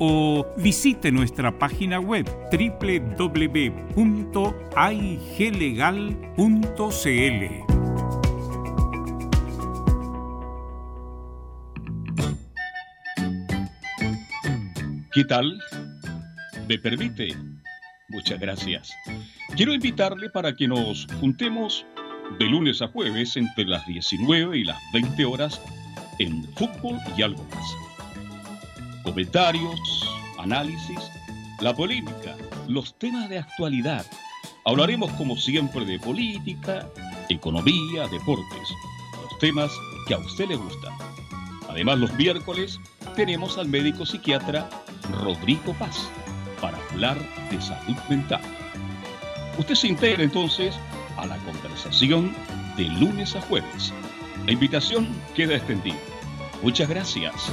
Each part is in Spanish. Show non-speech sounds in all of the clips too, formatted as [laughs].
o visite nuestra página web www.aiglegal.cl. ¿Qué tal? ¿Me permite? Muchas gracias. Quiero invitarle para que nos juntemos de lunes a jueves entre las 19 y las 20 horas en fútbol y algo más comentarios, análisis, la polémica, los temas de actualidad. Hablaremos como siempre de política, economía, deportes, los temas que a usted le gustan. Además, los miércoles tenemos al médico psiquiatra Rodrigo Paz para hablar de salud mental. Usted se integra entonces a la conversación de lunes a jueves. La invitación queda extendida. Muchas gracias.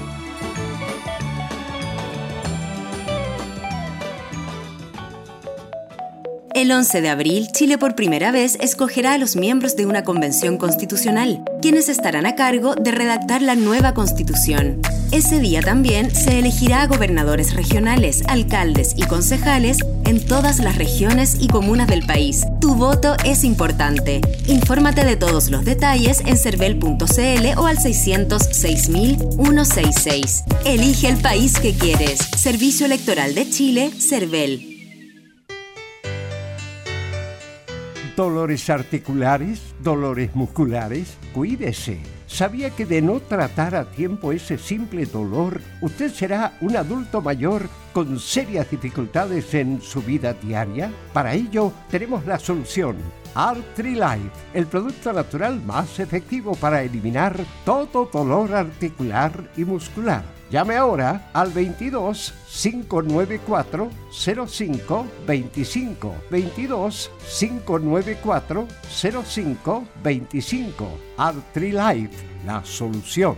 El 11 de abril, Chile por primera vez escogerá a los miembros de una convención constitucional, quienes estarán a cargo de redactar la nueva constitución. Ese día también se elegirá a gobernadores regionales, alcaldes y concejales en todas las regiones y comunas del país. Tu voto es importante. Infórmate de todos los detalles en cervel.cl o al 606.166. Elige el país que quieres. Servicio Electoral de Chile, Cervel. Dolores articulares, dolores musculares, cuídese. ¿Sabía que de no tratar a tiempo ese simple dolor, usted será un adulto mayor con serias dificultades en su vida diaria? Para ello, tenemos la solución. Artrilife, el producto natural más efectivo para eliminar todo dolor articular y muscular. Llame ahora al 22 594 05 25 22 594 05 25 ArtriLife, la solución.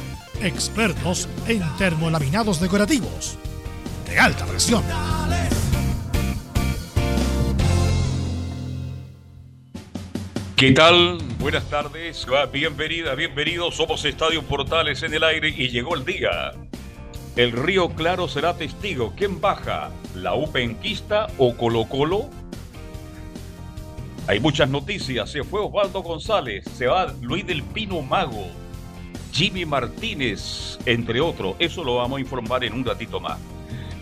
expertos en termolaminados decorativos de alta presión. ¿Qué tal? Buenas tardes, bienvenida, bienvenidos. Somos Estadio Portales en el aire y llegó el día. El Río Claro será testigo. ¿Quién baja? ¿La Upenquista o Colo Colo? Hay muchas noticias. Se fue Osvaldo González, se va Luis del Pino Mago, Jimmy Martínez, entre otros. Eso lo vamos a informar en un ratito más.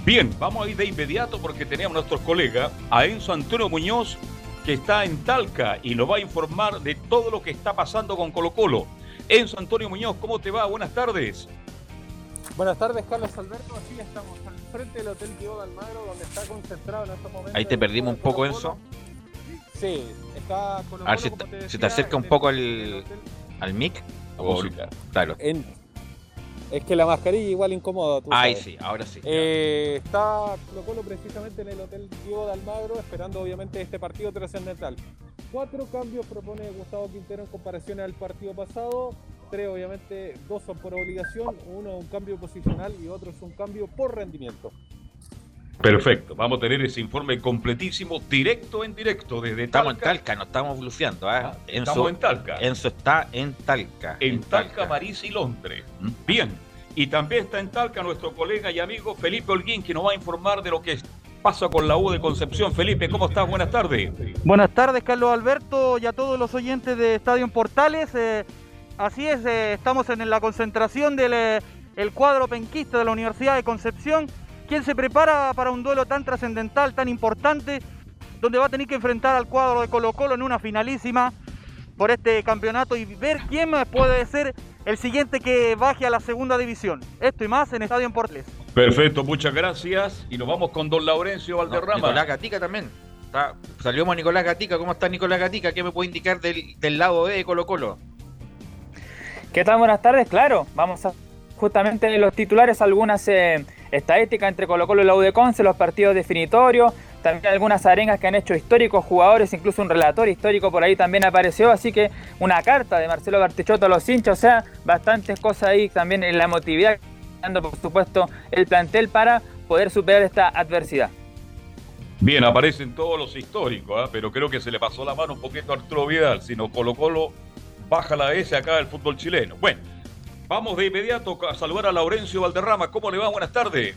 Bien, vamos a ir de inmediato porque tenemos a nuestros colegas, a Enzo Antonio Muñoz, que está en Talca y nos va a informar de todo lo que está pasando con Colo Colo. Enzo Antonio Muñoz, ¿cómo te va? Buenas tardes. Buenas tardes, Carlos Alberto. Así estamos al frente del Hotel Tío de Almagro, donde está concentrado en estos momentos. Ahí te perdimos un poco, Enzo. Sí, está Colo -Colo, A ver si, te, si te acerca un poco al mic. O, claro. En, es que la mascarilla igual incomoda. Tú Ay, sí, ahora sí. Eh, está Colo Colo precisamente en el Hotel Diego de Almagro, esperando obviamente este partido trascendental. Cuatro cambios propone Gustavo Quintero en comparación al partido pasado. Tres, obviamente, dos son por obligación, uno un cambio posicional y otro es un cambio por rendimiento. Perfecto, vamos a tener ese informe completísimo, directo en directo desde Estamos en Talca, no estamos bluseando. ¿eh? Ah, estamos en Talca. Enzo está en Talca. En, en Talca, Talca, París y Londres. ¿Mm? Bien, y también está en Talca nuestro colega y amigo Felipe Holguín, que nos va a informar de lo que pasa con la U de Concepción. Felipe, ¿cómo estás? Buenas tardes. Buenas tardes, Carlos Alberto, y a todos los oyentes de Estadio en Portales. Eh, así es, eh, estamos en la concentración del eh, el cuadro penquista de la Universidad de Concepción quien se prepara para un duelo tan trascendental, tan importante, donde va a tener que enfrentar al cuadro de Colo Colo en una finalísima por este campeonato y ver quién puede ser el siguiente que baje a la segunda división. Esto y más en Estadio en Portales. Perfecto, muchas gracias. Y nos vamos con don Laurencio Valderrama. No, Nicolás Gatica también. Está, salimos a Nicolás Gatica. ¿Cómo está Nicolás Gatica? ¿Qué me puede indicar del, del lado B de Colo Colo? ¿Qué tal? Buenas tardes. Claro, vamos a justamente los titulares algunas... Eh, estadística entre Colo Colo y la U los partidos definitorios, también algunas arengas que han hecho históricos jugadores, incluso un relator histórico por ahí también apareció, así que una carta de Marcelo Bartichotto a los hinchas, o sea, bastantes cosas ahí también en la emotividad, dando por supuesto el plantel para poder superar esta adversidad. Bien, aparecen todos los históricos, ¿eh? pero creo que se le pasó la mano un poquito a Arturo Vidal, sino Colo Colo baja la S acá del fútbol chileno. Bueno. Vamos de inmediato a saludar a Laurencio Valderrama. ¿Cómo le va? Buenas tardes.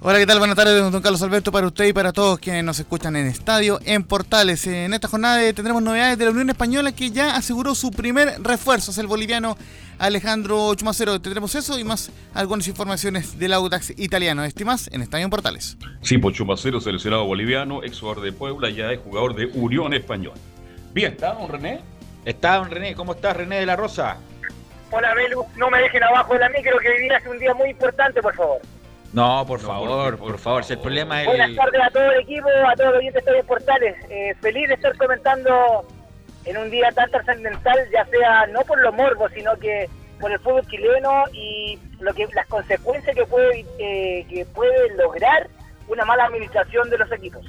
Hola, ¿qué tal? Buenas tardes, don Carlos Alberto, para usted y para todos quienes nos escuchan en estadio, en Portales. En esta jornada tendremos novedades de la Unión Española que ya aseguró su primer refuerzo, es el boliviano Alejandro Chumacero. Tendremos eso y más algunas informaciones del Audax italiano. Este más en Estadio en Portales. Sí, pues Chumacero, seleccionado boliviano, ex jugador de Puebla, ya es jugador de Unión Española. Bien, ¿está don René? Está don René, ¿cómo está René de la Rosa? Hola, Belu, no me dejen abajo de la micro que hoy un día muy importante, por favor. No, por favor, por, favor, si el problema es... Buenas tardes a todo el equipo, a todos los oyentes de Portales. Eh, feliz de estar comentando en un día tan trascendental, ya sea no por los morbos, sino que por el fútbol chileno y lo que las consecuencias que puede, eh, que puede lograr una mala administración de los equipos.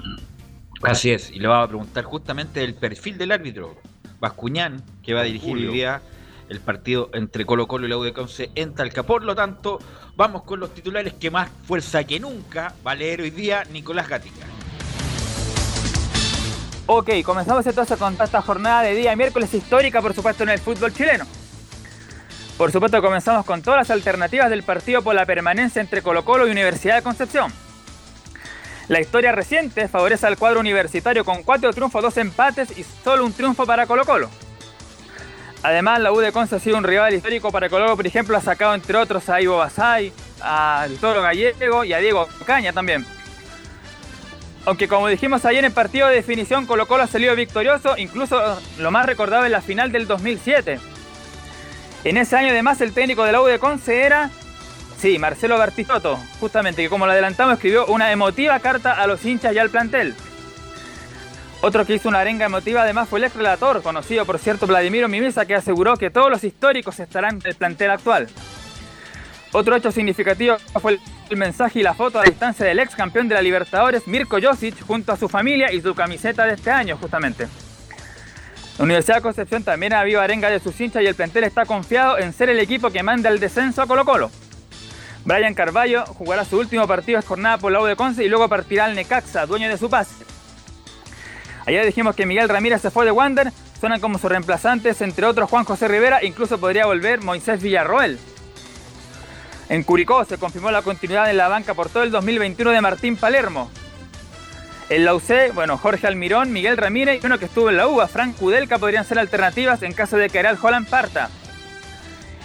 Así es, y le vamos a preguntar justamente el perfil del árbitro, Bascuñán, que va a dirigir el día el partido entre Colo Colo y la U de en Talca. Por lo tanto, vamos con los titulares que más fuerza que nunca va a leer hoy día Nicolás Gatica. Ok, comenzamos entonces con esta jornada de día miércoles histórica, por supuesto, en el fútbol chileno. Por supuesto, comenzamos con todas las alternativas del partido por la permanencia entre Colo Colo y Universidad de Concepción. La historia reciente favorece al cuadro universitario con cuatro triunfos, dos empates y solo un triunfo para Colo Colo. Además, la U de Conce ha sido un rival histórico para Colo Colo, por ejemplo, ha sacado entre otros a Ivo Basay, a Toro Gallego y a Diego Caña también. Aunque como dijimos ayer en partido de definición, Colo Colo ha salido victorioso, incluso lo más recordado en la final del 2007. En ese año además el técnico de la U de Conce era, sí, Marcelo Bartizotto, justamente que como lo adelantamos escribió una emotiva carta a los hinchas y al plantel. Otro que hizo una arenga emotiva además fue el ex relator, conocido por cierto Vladimiro Mimisa, que aseguró que todos los históricos estarán en el plantel actual. Otro hecho significativo fue el mensaje y la foto a distancia del ex campeón de la Libertadores, Mirko Josic, junto a su familia y su camiseta de este año, justamente. La Universidad de Concepción también ha habido arenga de sus hinchas y el plantel está confiado en ser el equipo que manda el descenso a Colo Colo. Brian Carballo jugará su último partido de jornada por la U de Conce y luego partirá al Necaxa, dueño de su pase. Ayer dijimos que Miguel Ramírez se fue de Wander, suenan como sus reemplazantes, entre otros Juan José Rivera, incluso podría volver Moisés Villarroel. En Curicó se confirmó la continuidad en la banca por todo el 2021 de Martín Palermo. En la UC, bueno, Jorge Almirón, Miguel Ramírez y uno que estuvo en la UBA, Frank Kudelka, podrían ser alternativas en caso de que Aral Holland parta.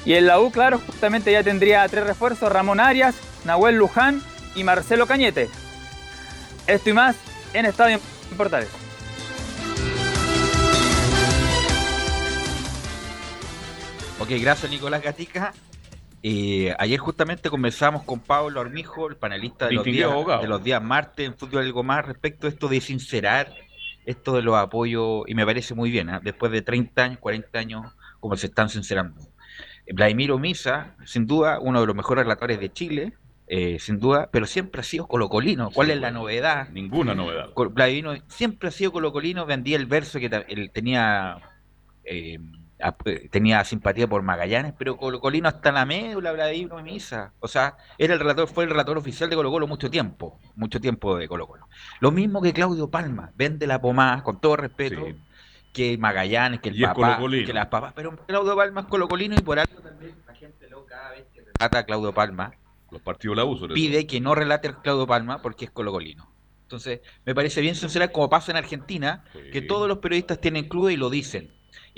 Y en la U, claro, justamente ya tendría tres refuerzos, Ramón Arias, Nahuel Luján y Marcelo Cañete. Esto y más en Estadio Portales. Ok, gracias Nicolás Gatica. Eh, ayer justamente conversamos con Pablo Armijo, el panelista de los, días, de los días martes en Fútbol Algo Más, respecto a esto de sincerar esto de los apoyos, y me parece muy bien, ¿eh? después de 30 años, 40 años, como se están sincerando. Vladimiro Misa, sin duda, uno de los mejores relatores de Chile, eh, sin duda, pero siempre ha sido colocolino. ¿Cuál es la novedad? Ninguna novedad. Vladimiro siempre ha sido colocolino, vendía el verso que él tenía... Eh, tenía simpatía por Magallanes, pero Colo Colino hasta la médula, Vladimiro Misa. O sea, era el relator, fue el relator oficial de Colo Colo mucho tiempo, mucho tiempo de Colo Colo. Lo mismo que Claudio Palma, vende la pomada, con todo respeto, que Magallanes, que el papá, que las papás, pero Claudio Palma es Colo Colino y por algo también la gente lo cada vez que relata a Claudio Palma, los partidos la uso, pide que no relate a Claudio Palma porque es Colo Colino. Entonces, me parece bien sincera como pasa en Argentina, que todos los periodistas tienen club y lo dicen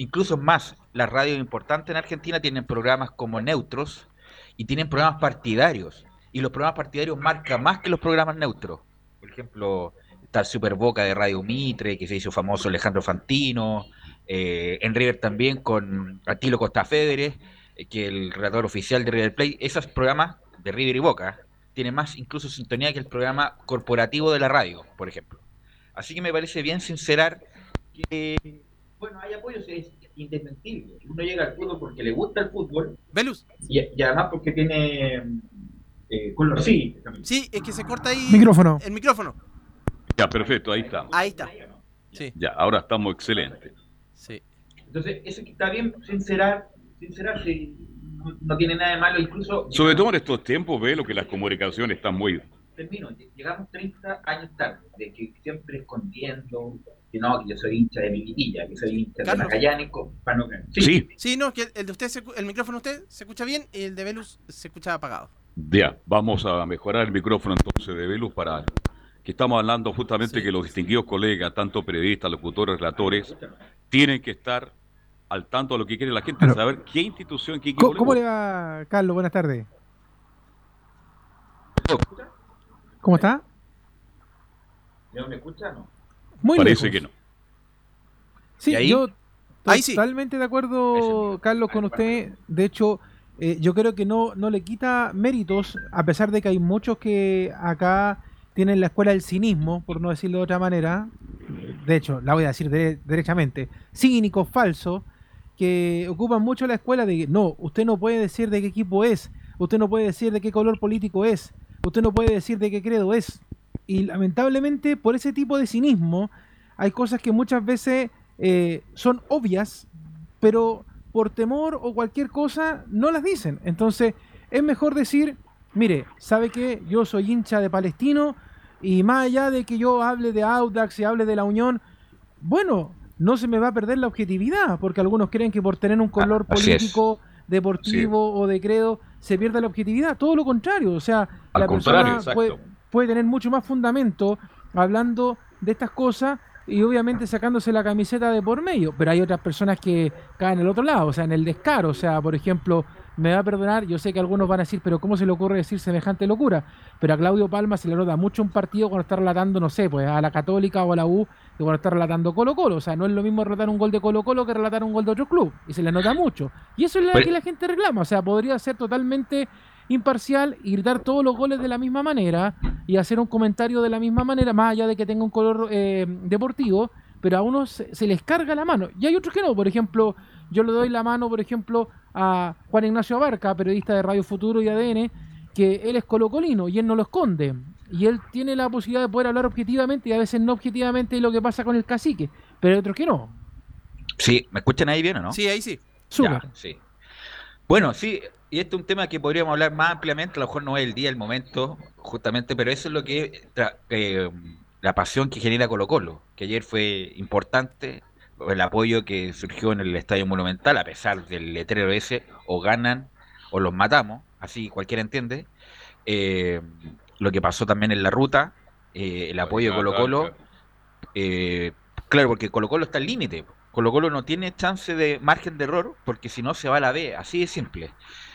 Incluso más, las radios importantes en Argentina tienen programas como neutros y tienen programas partidarios. Y los programas partidarios marcan más que los programas neutros. Por ejemplo, está Super Boca de Radio Mitre, que se hizo famoso Alejandro Fantino. Eh, en River también con Atilo Costa Federer, eh, que el redactor oficial de River Play. Esos programas de River y Boca tienen más incluso sintonía que el programa corporativo de la radio, por ejemplo. Así que me parece bien sincerar que bueno, hay apoyos, es indesmentible. Uno llega al fútbol porque le gusta el fútbol. Velus. Y, además porque tiene eh, color. Sí, sí, es que se corta ahí. Micrófono. El micrófono. Ya, perfecto, ahí está. Ahí está. Sí. Ya, ahora estamos excelentes. Sí. Entonces, eso está bien sincerar, sincerarse, no, no tiene nada de malo, incluso... Sobre todo en estos tiempos, ve lo que las comunicaciones están muy... Termino, llegamos 30 años tarde, de que siempre escondiendo, que no, que yo soy hincha de Miquitilla, que soy hincha de Magallanes, para no Sí. sí. Sí, no, que el de usted, el micrófono de usted se escucha bien y el de Velus se escucha apagado. Ya, vamos a mejorar el micrófono entonces de Velus para que estamos hablando justamente que los distinguidos colegas, tanto periodistas, locutores, relatores, tienen que estar al tanto de lo que quiere la gente, saber qué institución, qué equipo. ¿Cómo, le va, Carlos? Buenas tardes. ¿Cómo está? ¿Me escucha no? Muy Parece que no. Sí, yo totalmente de acuerdo, Carlos, con usted. De hecho, eh, yo creo que no, no le quita méritos, a pesar de que hay muchos que acá tienen la escuela del cinismo, por no decirlo de otra manera. De hecho, la voy a decir derechamente. Cínicos, falsos, que ocupan mucho la escuela de que no, usted no puede decir de qué equipo es, usted no puede decir de qué color político es, usted no puede decir de qué credo es. Y lamentablemente por ese tipo de cinismo hay cosas que muchas veces eh, son obvias, pero por temor o cualquier cosa no las dicen. Entonces es mejor decir, mire, ¿sabe que Yo soy hincha de Palestino y más allá de que yo hable de Audax y hable de la Unión, bueno, no se me va a perder la objetividad, porque algunos creen que por tener un color político, deportivo o de credo se pierde la objetividad. Todo lo contrario, o sea, la persona puede, puede tener mucho más fundamento hablando de estas cosas y obviamente sacándose la camiseta de por medio, pero hay otras personas que caen el otro lado, o sea, en el descaro, o sea, por ejemplo, me va a perdonar, yo sé que algunos van a decir, pero ¿cómo se le ocurre decir semejante locura? Pero a Claudio Palma se le nota mucho un partido cuando está relatando, no sé, pues a la Católica o a la U, que cuando está relatando Colo Colo, o sea, no es lo mismo relatar un gol de Colo Colo que relatar un gol de otro club, y se le nota mucho. Y eso es lo pues que la gente reclama, o sea, podría ser totalmente imparcial y gritar todos los goles de la misma manera y hacer un comentario de la misma manera, más allá de que tenga un color eh, deportivo, pero a unos se, les carga la mano. Y hay otros que no, por ejemplo, yo le doy la mano, por ejemplo, a Juan Ignacio Abarca, periodista de Radio Futuro y ADN, que él es colocolino y él no lo esconde. Y él tiene la posibilidad de poder hablar objetivamente y a veces no objetivamente de lo que pasa con el cacique, pero hay otros que no. Sí, ¿me escuchan ahí bien o no? Sí, ahí sí. sí. Bueno, sí, y este es un tema que podríamos hablar más ampliamente, a lo mejor no es el día, el momento, justamente, pero eso es lo que eh, la pasión que genera Colo Colo, que ayer fue importante, el apoyo que surgió en el Estadio Monumental, a pesar del letrero ese, o ganan o los matamos, así cualquiera entiende. Eh, lo que pasó también en la ruta, eh, el apoyo de Colo Colo, claro, porque Colo Colo está al límite. Colo Colo no tiene chance de margen de error porque si no se va a la B, así de simple.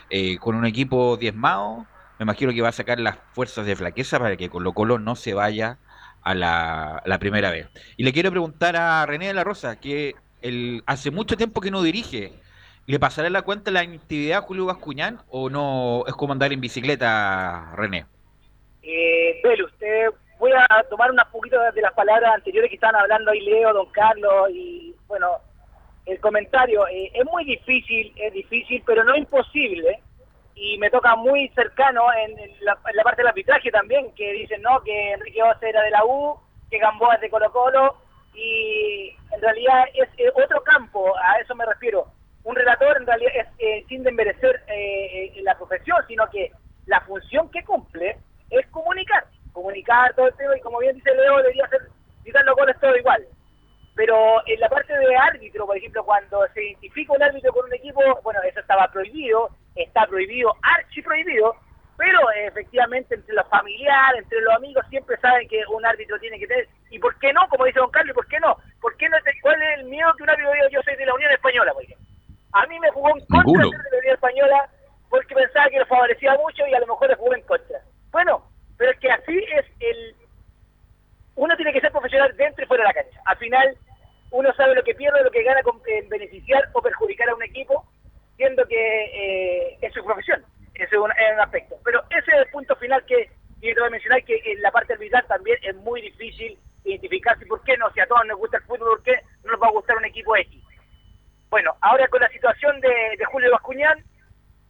Eh, con un equipo diezmado, me imagino que va a sacar las fuerzas de flaqueza para que Colo Colo no se vaya a la, primera vez. Y le quiero preguntar a René de la Rosa, que el, hace mucho tiempo que no dirige. ¿Le pasará la cuenta la actividad a Julio Bascuñán o no es como andar en bicicleta, René? Eh, usted voy a tomar unas poquitas de las palabras anteriores que estaban hablando ahí Leo, Don Carlos y bueno, el comentario. Eh, es muy difícil, es difícil, pero no imposible. Y me toca muy cercano en, la, parte del arbitraje también, que dicen no que Enrique Oce era de la U, que Gamboa es de Colo Colo, y en realidad es otro campo, a eso me refiero. Un relator en realidad es eh, sin desmerecer eh, la profesión, sino que la función que cumple es comunicar, comunicar todo el tema, y como bien dice Leo, debería ser quitar los goles todo igual pero en la parte de árbitro, por ejemplo, cuando se identifica un árbitro con un equipo, bueno, eso estaba prohibido, está prohibido, archi prohibido, pero efectivamente entre los familiares, entre los amigos, siempre saben que un árbitro tiene que tener. ¿Y por qué no? Como dice Don Carlos, ¿por qué no? ¿Por qué no ¿Cuál es el miedo que un árbitro diga yo soy de la Unión Española, por ejemplo? A mí me jugó en contra de la Unión Española porque pensaba que lo favorecía mucho y a lo mejor le jugó en contra. Bueno, pero es que así es el... Uno tiene que ser profesional dentro y fuera de la cancha. Al final, uno sabe lo que pierde, lo que gana con beneficiar o perjudicar a un equipo, siendo que eh, es su profesión, ese es un, aspecto. Pero ese es el punto final que quiero mencionar, que en la parte arbitral también es muy difícil identificar si por qué no, si a todos nos gusta el fútbol, por qué no nos va a gustar un equipo X. Bueno, ahora con la situación de, Julio Bascuñán,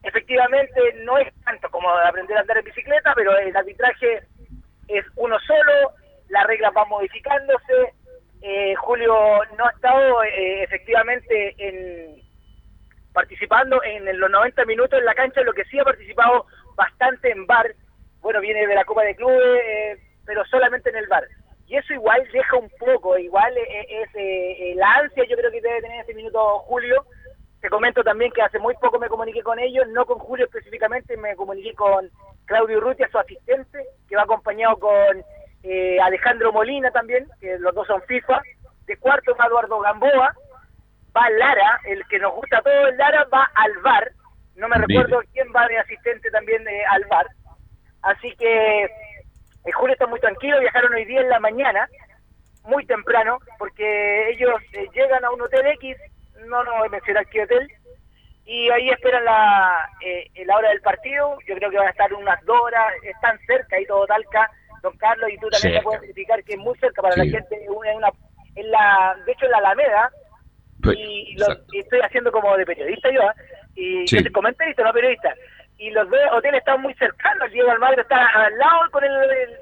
efectivamente no es tanto como aprender a andar en bicicleta, pero el arbitraje es uno solo, las reglas van modificándose, eh, Julio no ha estado eh, efectivamente en, participando en los 90 minutos en la cancha, lo que sí ha participado bastante en bar, bueno, viene de la Copa de Clubes, eh, pero solamente en el bar. Y eso igual deja un poco, igual es, la ansia yo creo que debe tener en este minuto Julio. Te comento también que hace muy poco me comuniqué con ellos, no con Julio específicamente, me comuniqué con Claudio Urrutia, su asistente, que va acompañado con eh, Alejandro Molina también, que los dos son FIFA, de cuarto va Eduardo Gamboa, va Lara, el que nos gusta todo el Lara va al VAR, no me recuerdo quién va de asistente también de, al VAR, así que eh, Julio está muy tranquilo, viajaron hoy día en la mañana, muy temprano, porque ellos eh, llegan a un hotel X, no nos voy a mencionar qué hotel, y ahí esperan la, la hora del partido, yo creo que van a estar unas dos horas, están cerca y todo Talca, don Carlos, y tú también te puedes verificar que es muy cerca para la gente, en, una, en la, de hecho en la Alameda, pues, y, estoy haciendo como de periodista yo, ¿ah? y yo soy comentarista, no periodista, y los dos hoteles están muy cercanos, el Diego Almagro está al lado, con el,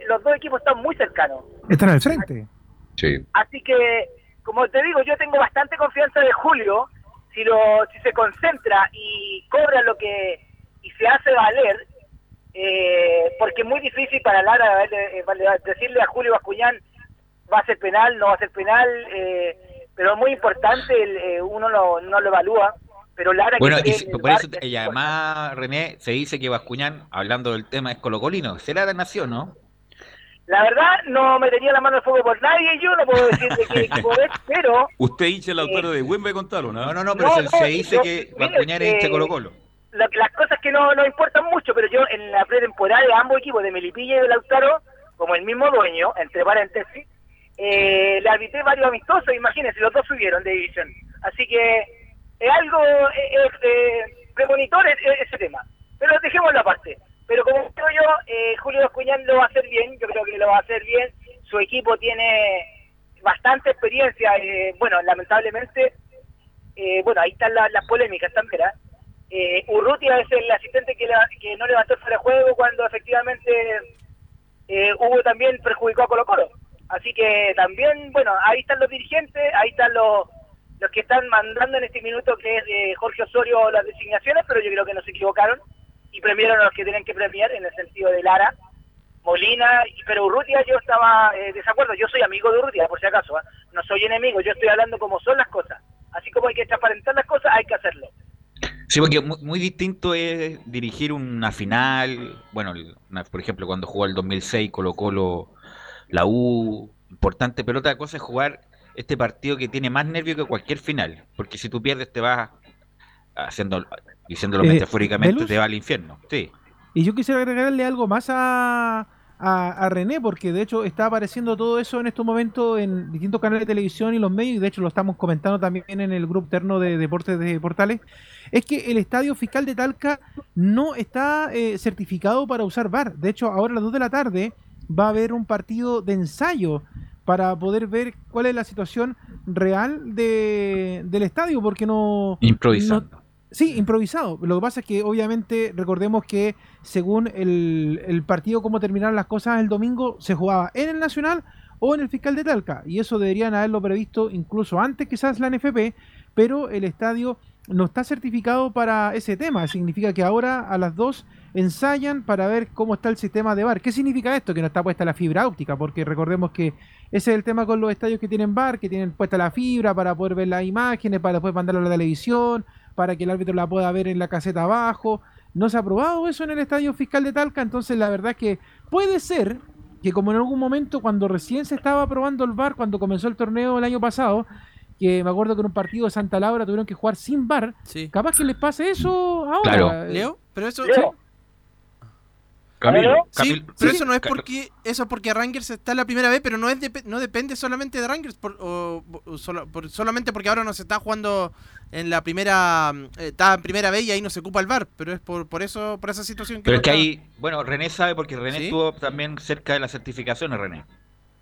los dos equipos están muy cercanos. Están al frente. Sí. Así que, como te digo, yo tengo bastante confianza de Julio, si lo si se concentra y cobra lo que y se hace valer, eh, porque es muy difícil para Lara eh, decirle a Julio Bascuñán va a ser penal, no va a ser penal, eh, pero es muy importante, el, uno no lo evalúa, pero Lara bueno, y por eso, y además, René, se dice que Bascuñán, hablando del tema, es colocolino. ¿Será de nación, no? La verdad, no me tenía la mano al fuego por nadie, yo no puedo decir de qué [laughs] equipo es, pero... Usted hincha el autor de Wimbe contarlo, ¿no? No, no, pero se, dice que Bascuñán es hincha Colo Las cosas que no, no importan mucho, pero yo en la pretemporada de ambos equipos, de Melipilla y de Lautaro, como el mismo dueño, entre paréntesis, eh, le arbitré varios amistosos, imagínense, los dos subieron de división. Así que es algo eh, eh, premonitor ese tema. Pero dejémoslo aparte. Pero como creo yo, eh, Julio Escuñán lo va a hacer bien, yo creo que lo va a hacer bien. Su equipo tiene bastante experiencia. Eh, bueno, lamentablemente, eh, bueno, ahí están las polémicas también. Eh, Urrutia es el asistente que, que no levantó el juego cuando efectivamente hubo también perjudicó a Colo Colo. Así que también, bueno, ahí están los dirigentes, ahí están los, los que están mandando en este minuto, que es Jorge Osorio las designaciones, pero yo creo que no se equivocaron y premiaron a los que tienen que premiar en el sentido de Lara, Molina, pero Urrutia yo estaba eh, desacuerdo, yo soy amigo de Urrutia por si acaso, ¿ah? no soy enemigo, yo estoy hablando como son las cosas, así como hay que transparentar las cosas, hay que hacerlo. Sí, porque muy, distinto es dirigir una final, bueno, por ejemplo, cuando jugó el 2006 Colo Colo, la U, importante, pero otra cosa es jugar este partido que tiene más nervio que cualquier final, porque si tú pierdes te vas haciendo diciéndolo eh, metafóricamente, te va al infierno. Sí. Y yo quisiera agregarle algo más a, a, René, porque de hecho está apareciendo todo eso en estos momentos en distintos canales de televisión y los medios, y de hecho lo estamos comentando también en el grupo terno de Deportes de Portales, es que el Estadio Fiscal de Talca no está eh, certificado para usar VAR. De hecho, ahora a las 2 de la tarde va a haber un partido de ensayo para poder ver cuál es la situación real de, del estadio, porque no... Improvisando. Sí, improvisado. Lo que pasa es que obviamente recordemos que según el, partido, cómo terminaron las cosas el domingo, se jugaba en el Nacional o en el Fiscal de Talca. Y eso deberían haberlo previsto incluso antes quizás la NFP, pero el estadio no está certificado para ese tema. Significa que ahora a las dos ensayan para ver cómo está el sistema de bar. ¿Qué significa esto? Que no está puesta la fibra óptica, porque recordemos que ese es el tema con los estadios que tienen bar, que tienen puesta la fibra para poder ver las imágenes, para después mandarlo a la televisión, para que el árbitro la pueda ver en la caseta abajo. No se ha aprobado eso en el estadio fiscal de Talca, entonces la verdad es que puede ser que como en algún momento cuando recién se estaba aprobando el VAR, cuando comenzó el torneo el año pasado, que me acuerdo que en un partido de Santa Laura tuvieron que jugar sin VAR, capaz que les pase eso ahora. Leo, pero eso... Sí, pero eso no es porque eso es porque Rangers está en la primera vez, pero no es no depende solamente de Rangers, o, solamente porque ahora no se está jugando en la primera eh, está en primera vez y ahí no se ocupa el VAR, pero es por, por eso por esa situación que Pero es que ahí, bueno, René sabe porque René estuvo también cerca de las certificaciones, René.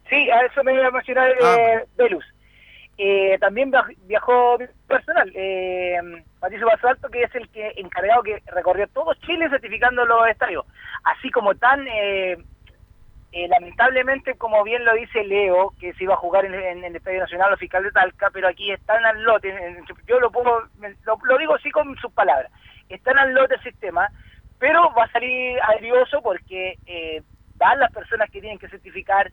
Sí, a eso me iba a mencionar eh, Velus. Eh, también viajó personal, eh, Patricio Basalto, que es el que encargado que recorrió todo Chile certificando los estadios. Así como tan, eh, eh, lamentablemente, como bien lo dice Leo, que se iba a jugar en, el Estadio Nacional Fiscal de Talca, pero aquí están al lote, yo lo, pongo, lo, digo así con sus palabras, están al lote el sistema, pero va a salir agrioso porque van las personas que tienen que certificar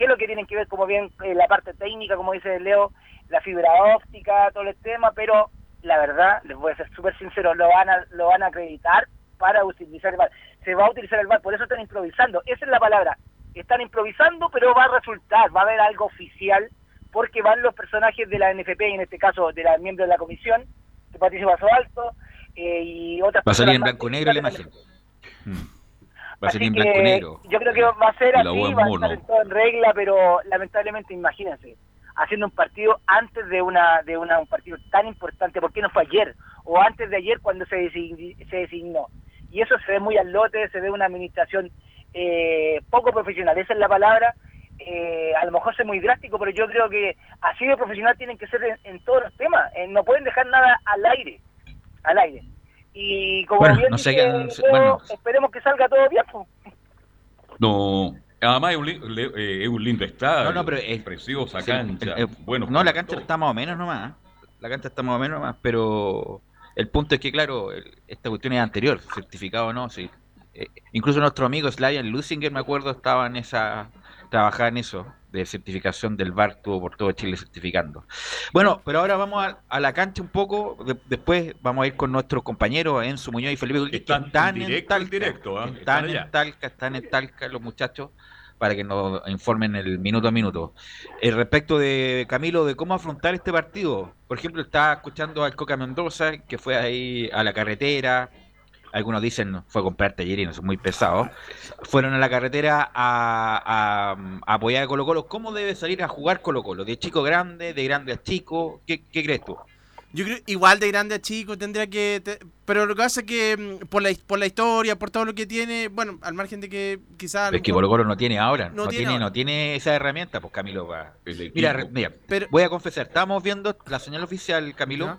qué es lo que tienen que ver, como bien eh, la parte técnica, como dice Leo, la fibra óptica, todo el tema, pero la verdad, les voy a ser súper sincero, lo van a, lo van a acreditar para utilizar el bar. Se va a utilizar el bar, por eso están improvisando. Esa es la palabra. Están improvisando, pero va a resultar, va a haber algo oficial, porque van los personajes de la NFP, en este caso de la miembro de la comisión, de Patricio Paso Alto, eh, y otras Va a salir en blanco negro la imagen. Va a en blanco negro. Yo creo que va a ser así, va a estar todo en regla, pero lamentablemente imagínense, haciendo un partido antes de una de una, un partido tan importante, ¿por qué no fue ayer? O antes de ayer cuando se, se designó. Y eso se ve muy al lote, se ve una administración eh, poco profesional, esa es la palabra. Eh, a lo mejor es muy drástico, pero yo creo que así de profesional tienen que ser en, todos los temas. Eh, no pueden dejar nada al aire. Al aire. Y como bien no esperemos que salga todo bien. No, además es un, eh, es un, lindo estadio. No, no, pero es preciosa cancha. Eh, bueno, no, la cancha está más o menos nomás. La cancha está más o menos nomás, pero el punto es que, claro, esta cuestión es anterior, certificado o no, sí. Eh, incluso nuestro amigo Slayan Lusinger, me acuerdo, estaba en esa trabajar en eso, de certificación del VAR, estuvo por todo Chile certificando. Bueno, pero ahora vamos a, la cancha un poco, después vamos a ir con nuestros compañeros Enzo Muñoz y Felipe están, están en, directo, en directo, ¿eh? están, en Talca, están en Talca los muchachos para que nos informen el minuto a minuto. El respecto de Camilo, de cómo afrontar este partido. Por ejemplo, estaba escuchando al Coca Mendoza, que fue ahí a la carretera, algunos dicen fue a comprar tallerinos, son muy pesados, fueron a la carretera a, apoyar a Colo Colo. ¿Cómo debe salir a jugar Colo Colo? ¿De chico grande, de grande a chico? ¿Qué, crees tú? Yo creo igual de grande a chico tendría que... pero lo que pasa es que mm, por la, por la historia, por todo lo que tiene, bueno, al margen de que quizás... Es que Colo Colo no tiene ahora, no, tiene, no tiene esa herramienta, pues Camilo va... Mira, mira voy a confesar, estábamos viendo la señal oficial, Camilo,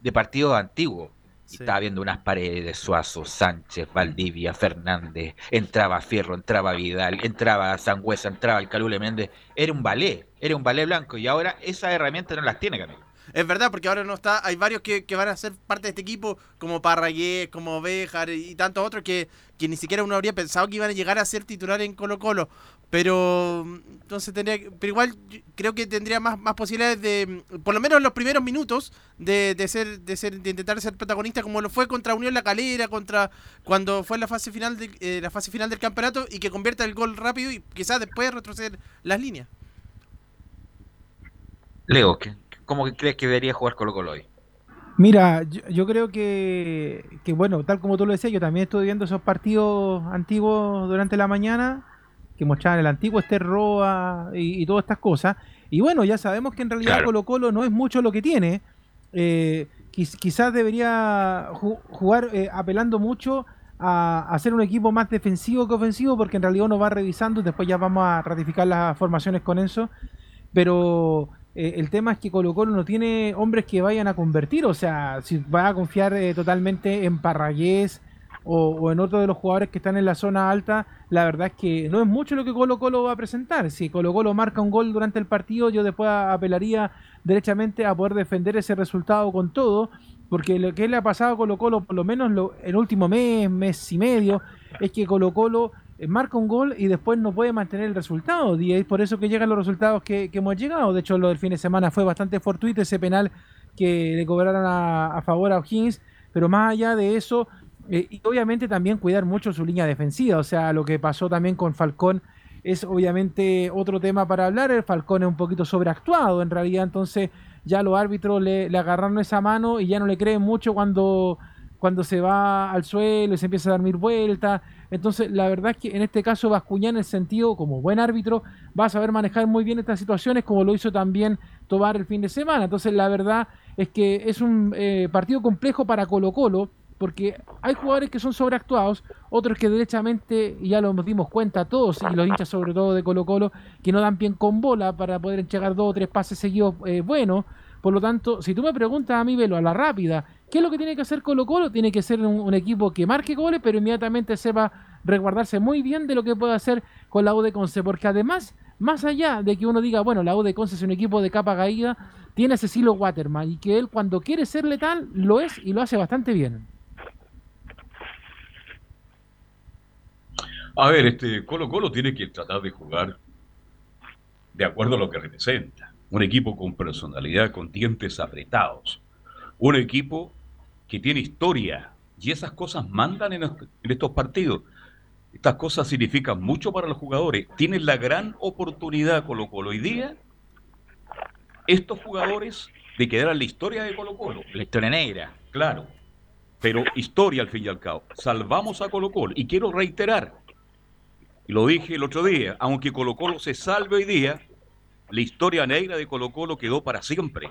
de partidos antiguos. Estaba viendo unas paredes de Suazo, Sánchez, Valdivia, Fernández, entraba Fierro, entraba Vidal, entraba Sangüesa, entraba el Calule Méndez. Era un ballet, era un ballet blanco y ahora esas herramientas no las tiene Camilo. Es verdad, porque ahora no está. Hay varios que, van a ser parte de este equipo, como Parragués, como Béjar y tantos otros que, que ni siquiera uno habría pensado que iban a llegar a ser titular en Colo Colo. Pero entonces tendría pero igual creo que tendría más, posibilidades de, por lo menos en los primeros minutos, de, de ser, de ser, de intentar ser protagonista como lo fue contra Unión La Calera, contra cuando fue la fase final de, eh, la fase final del campeonato y que convierta el gol rápido y quizás después retroceder las líneas. Leo, ¿cómo crees que debería jugar Colo Colo hoy? Mira, yo, creo que, que, bueno, tal como tú lo decías, yo también estuve viendo esos partidos antiguos durante la mañana que mostraban el antiguo Esterroa y, y todas estas cosas. Y bueno, ya sabemos que en realidad Colo Colo no es mucho lo que tiene. Eh, quizás debería jugar eh, apelando mucho a, a, ser un equipo más defensivo que ofensivo, porque en realidad uno va revisando, después ya vamos a ratificar las formaciones con eso. Pero eh, el tema es que Colo Colo no tiene hombres que vayan a convertir, o sea, si va a confiar totalmente en Parragués o, en otro de los jugadores que están en la zona alta, la verdad es que no es mucho lo que Colo Colo va a presentar. Si Colo Colo marca un gol durante el partido, yo después apelaría derechamente a poder defender ese resultado con todo, porque lo que le ha pasado a Colo Colo, por lo menos lo, el último mes, mes y medio, es que Colo Colo eh, marca un gol y después no puede mantener el resultado. Y es por eso que llegan los resultados que, hemos llegado. De hecho, lo del fin de semana fue bastante fortuito ese penal que le cobraron a, a favor a O'Higgins. Pero más allá de eso, eh, y obviamente también cuidar mucho su línea defensiva, o sea, lo que pasó también con Falcón es obviamente otro tema para hablar, el Falcón es un poquito sobreactuado en realidad, entonces ya los árbitros le, le agarraron esa mano y ya no le creen mucho cuando, cuando se va al suelo y se empieza a dar mil vueltas, entonces la verdad es que en este caso Bascuñán en el sentido como buen árbitro va a saber manejar muy bien estas situaciones como lo hizo también Tobar el fin de semana, entonces la verdad es que es un eh, partido complejo para Colo Colo, porque hay jugadores que son sobreactuados, otros que derechamente, ya lo dimos cuenta todos, y los hinchas sobre todo de Colo Colo, que no dan bien con bola para poder entregar dos o tres pases seguidos eh, buenos. Por lo tanto, si tú me preguntas a mí, Velo, a la rápida, ¿qué es lo que tiene que hacer Colo Colo? Tiene que ser un, equipo que marque goles, pero inmediatamente sepa resguardarse muy bien de lo que puede hacer con la U de Conce, porque además, más allá de que uno diga, bueno, la U de Conce es un equipo de capa caída, tiene a Cecilio Waterman, y que él cuando quiere ser letal, lo es y lo hace bastante bien. A ver, este Colo Colo tiene que tratar de jugar de acuerdo a lo que representa. Un equipo con personalidad, con dientes apretados. Un equipo que tiene historia. Y esas cosas mandan en, estos partidos. Estas cosas significan mucho para los jugadores. Tienen la gran oportunidad Colo Colo hoy día. Estos jugadores de quedar en la historia de Colo Colo. La historia negra. Claro. Pero historia al fin y al cabo. Salvamos a Colo Colo. Y quiero reiterar, y lo dije el otro día, aunque Colo Colo se salve hoy día, la historia negra de Colo Colo quedó para siempre.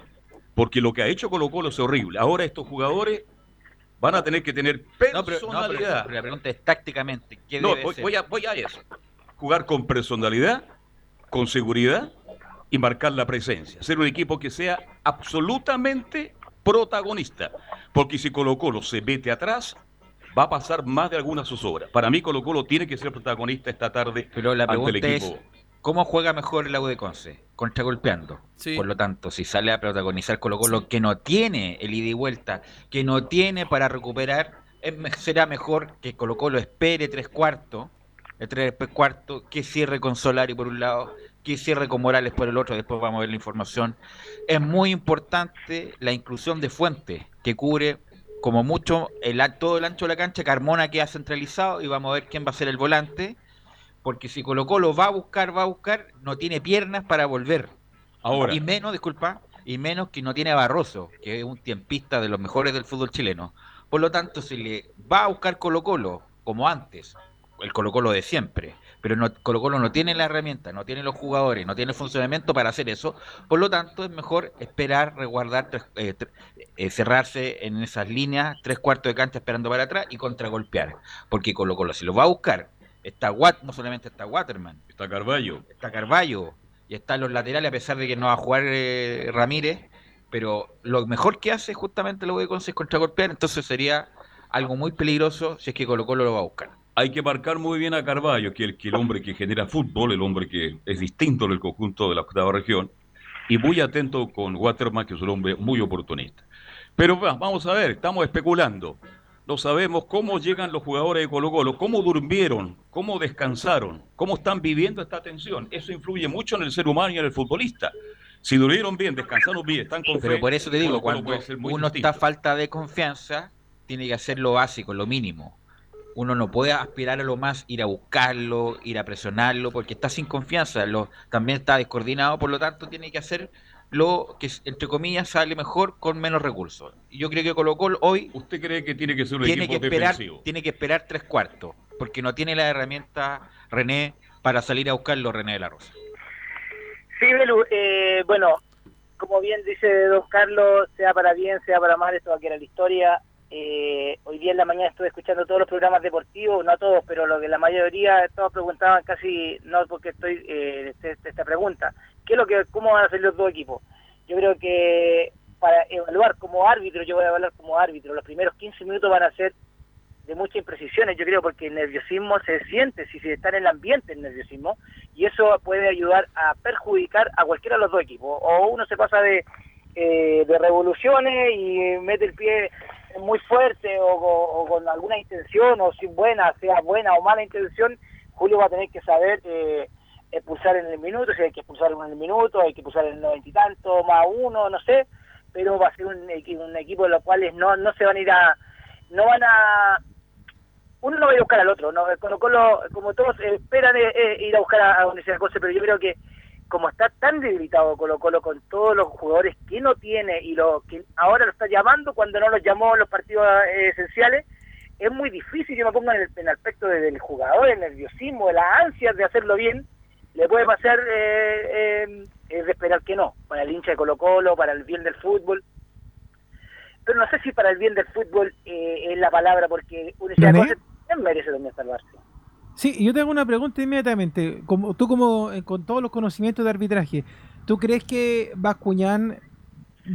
Porque lo que ha hecho Colo Colo es horrible. Ahora estos jugadores van a tener que tener personalidad. la pregunta es tácticamente. ¿qué no, voy, a, voy a eso. Jugar con personalidad, con seguridad y marcar la presencia. Ser un equipo que sea absolutamente protagonista. Porque si Colo Colo se mete atrás, va a pasar más de alguna zozobra. Para mí Colo Colo tiene que ser protagonista esta tarde Pero la ante el equipo. Es, ¿Cómo juega mejor el lago de Conce? Contragolpeando. Sí. Por lo tanto, si sale a protagonizar Colo Colo, que no tiene el ida y vuelta, que no tiene para recuperar, será mejor que Colo Colo espere tres cuartos el tres cuarto, que cierre con Solari por un lado, que cierre con Morales por el otro, después vamos a ver la información. Es muy importante la inclusión de Fuentes, que cubre como mucho el, todo el ancho de la cancha, Carmona queda centralizado y vamos a ver quién va a ser el volante, porque si Colo Colo va a buscar, va a buscar, no tiene piernas para volver. Ahora. Y menos, disculpa, y menos que no tiene a Barroso, que es un tiempista de los mejores del fútbol chileno. Por lo tanto, si le va a buscar Colo Colo, como antes, el Colo Colo de siempre, pero no, Colo Colo no tiene la herramienta, no tiene los jugadores, no tiene el funcionamiento para hacer eso, por lo tanto es mejor esperar, resguardar, eh, eh, cerrarse en esas líneas, tres cuartos de cancha esperando para atrás y contragolpear, porque Colo Colo si lo va a buscar, está Watt, no solamente está Waterman, está Carballo, está Carballo, y están los laterales a pesar de que no va a jugar eh, Ramírez, pero lo mejor que hace justamente lo a conseguir contra golpear, entonces sería algo muy peligroso si es que Colo Colo lo va a buscar. Hay que marcar muy bien a Carballo, que el, que el hombre que genera fútbol, el hombre que es distinto en el conjunto de la octava región, y muy atento con Waterman, que es un hombre muy oportunista. Pero vamos a ver, estamos especulando. No sabemos cómo llegan los jugadores de Colo Colo, cómo durmieron, cómo descansaron, cómo están viviendo esta tensión. Eso influye mucho en el ser humano y en el futbolista. Si durmieron bien, descansaron bien, están con Pero por eso te digo, cuando uno está falta de confianza, tiene que hacer lo básico, lo mínimo. Uno no puede aspirar a lo más, ir a buscarlo, ir a presionarlo, porque está sin confianza, lo, también está descoordinado, por lo tanto tiene que hacer lo que, entre comillas, sale mejor con menos recursos. Y yo creo que Colo Colo hoy... ¿Usted cree que tiene que ser un tiene equipo que esperar, Tiene que esperar tres cuartos, porque no tiene la herramienta René para salir a buscarlo René de la Rosa. Sí, eh, bueno, como bien dice don Carlos, sea para bien, sea para mal, esto va a quedar la historia. Eh, hoy día en la mañana estuve escuchando todos los programas deportivos, no todos, pero lo que la mayoría todos preguntaban casi, no porque estoy eh, esta pregunta, ¿qué es lo que, cómo van a ser los dos equipos? Yo creo que para evaluar como árbitro, yo voy a evaluar como árbitro, los primeros 15 minutos van a ser de muchas imprecisiones, yo creo, porque el nerviosismo se siente si se está en el ambiente el nerviosismo, y eso puede ayudar a perjudicar a cualquiera de los dos equipos. O uno se pasa de, eh, de revoluciones y mete el pie muy fuerte o, con alguna intención, o sin buena, sea buena o mala intención, Julio va a tener que saber eh, expulsar en el minuto, si hay que expulsar en el minuto, hay que expulsar en el noventa y tanto, más uno, no sé, pero va a ser un, un equipo de los cuales no, no se van a ir a, no van a uno no va a ir a buscar al otro, ¿no? como todos esperan eh, eh, ir a buscar a, donde sea cosa, pero yo creo que como está tan debilitado Colo Colo con todos los jugadores que no tiene y lo que ahora lo está llamando cuando no los llamó en los partidos eh, esenciales, es muy difícil, yo me pongo en el, aspecto del jugador, el nerviosismo, de la ansia de hacerlo bien, le puede pasar eh, de esperar que no, para el hincha de Colo Colo, para el bien del fútbol, pero no sé si para el bien del fútbol es la palabra, porque una merece también salvarse. Sí, yo te hago una pregunta inmediatamente. Como, tú como eh, con todos los conocimientos de arbitraje, ¿tú crees que Bascuñán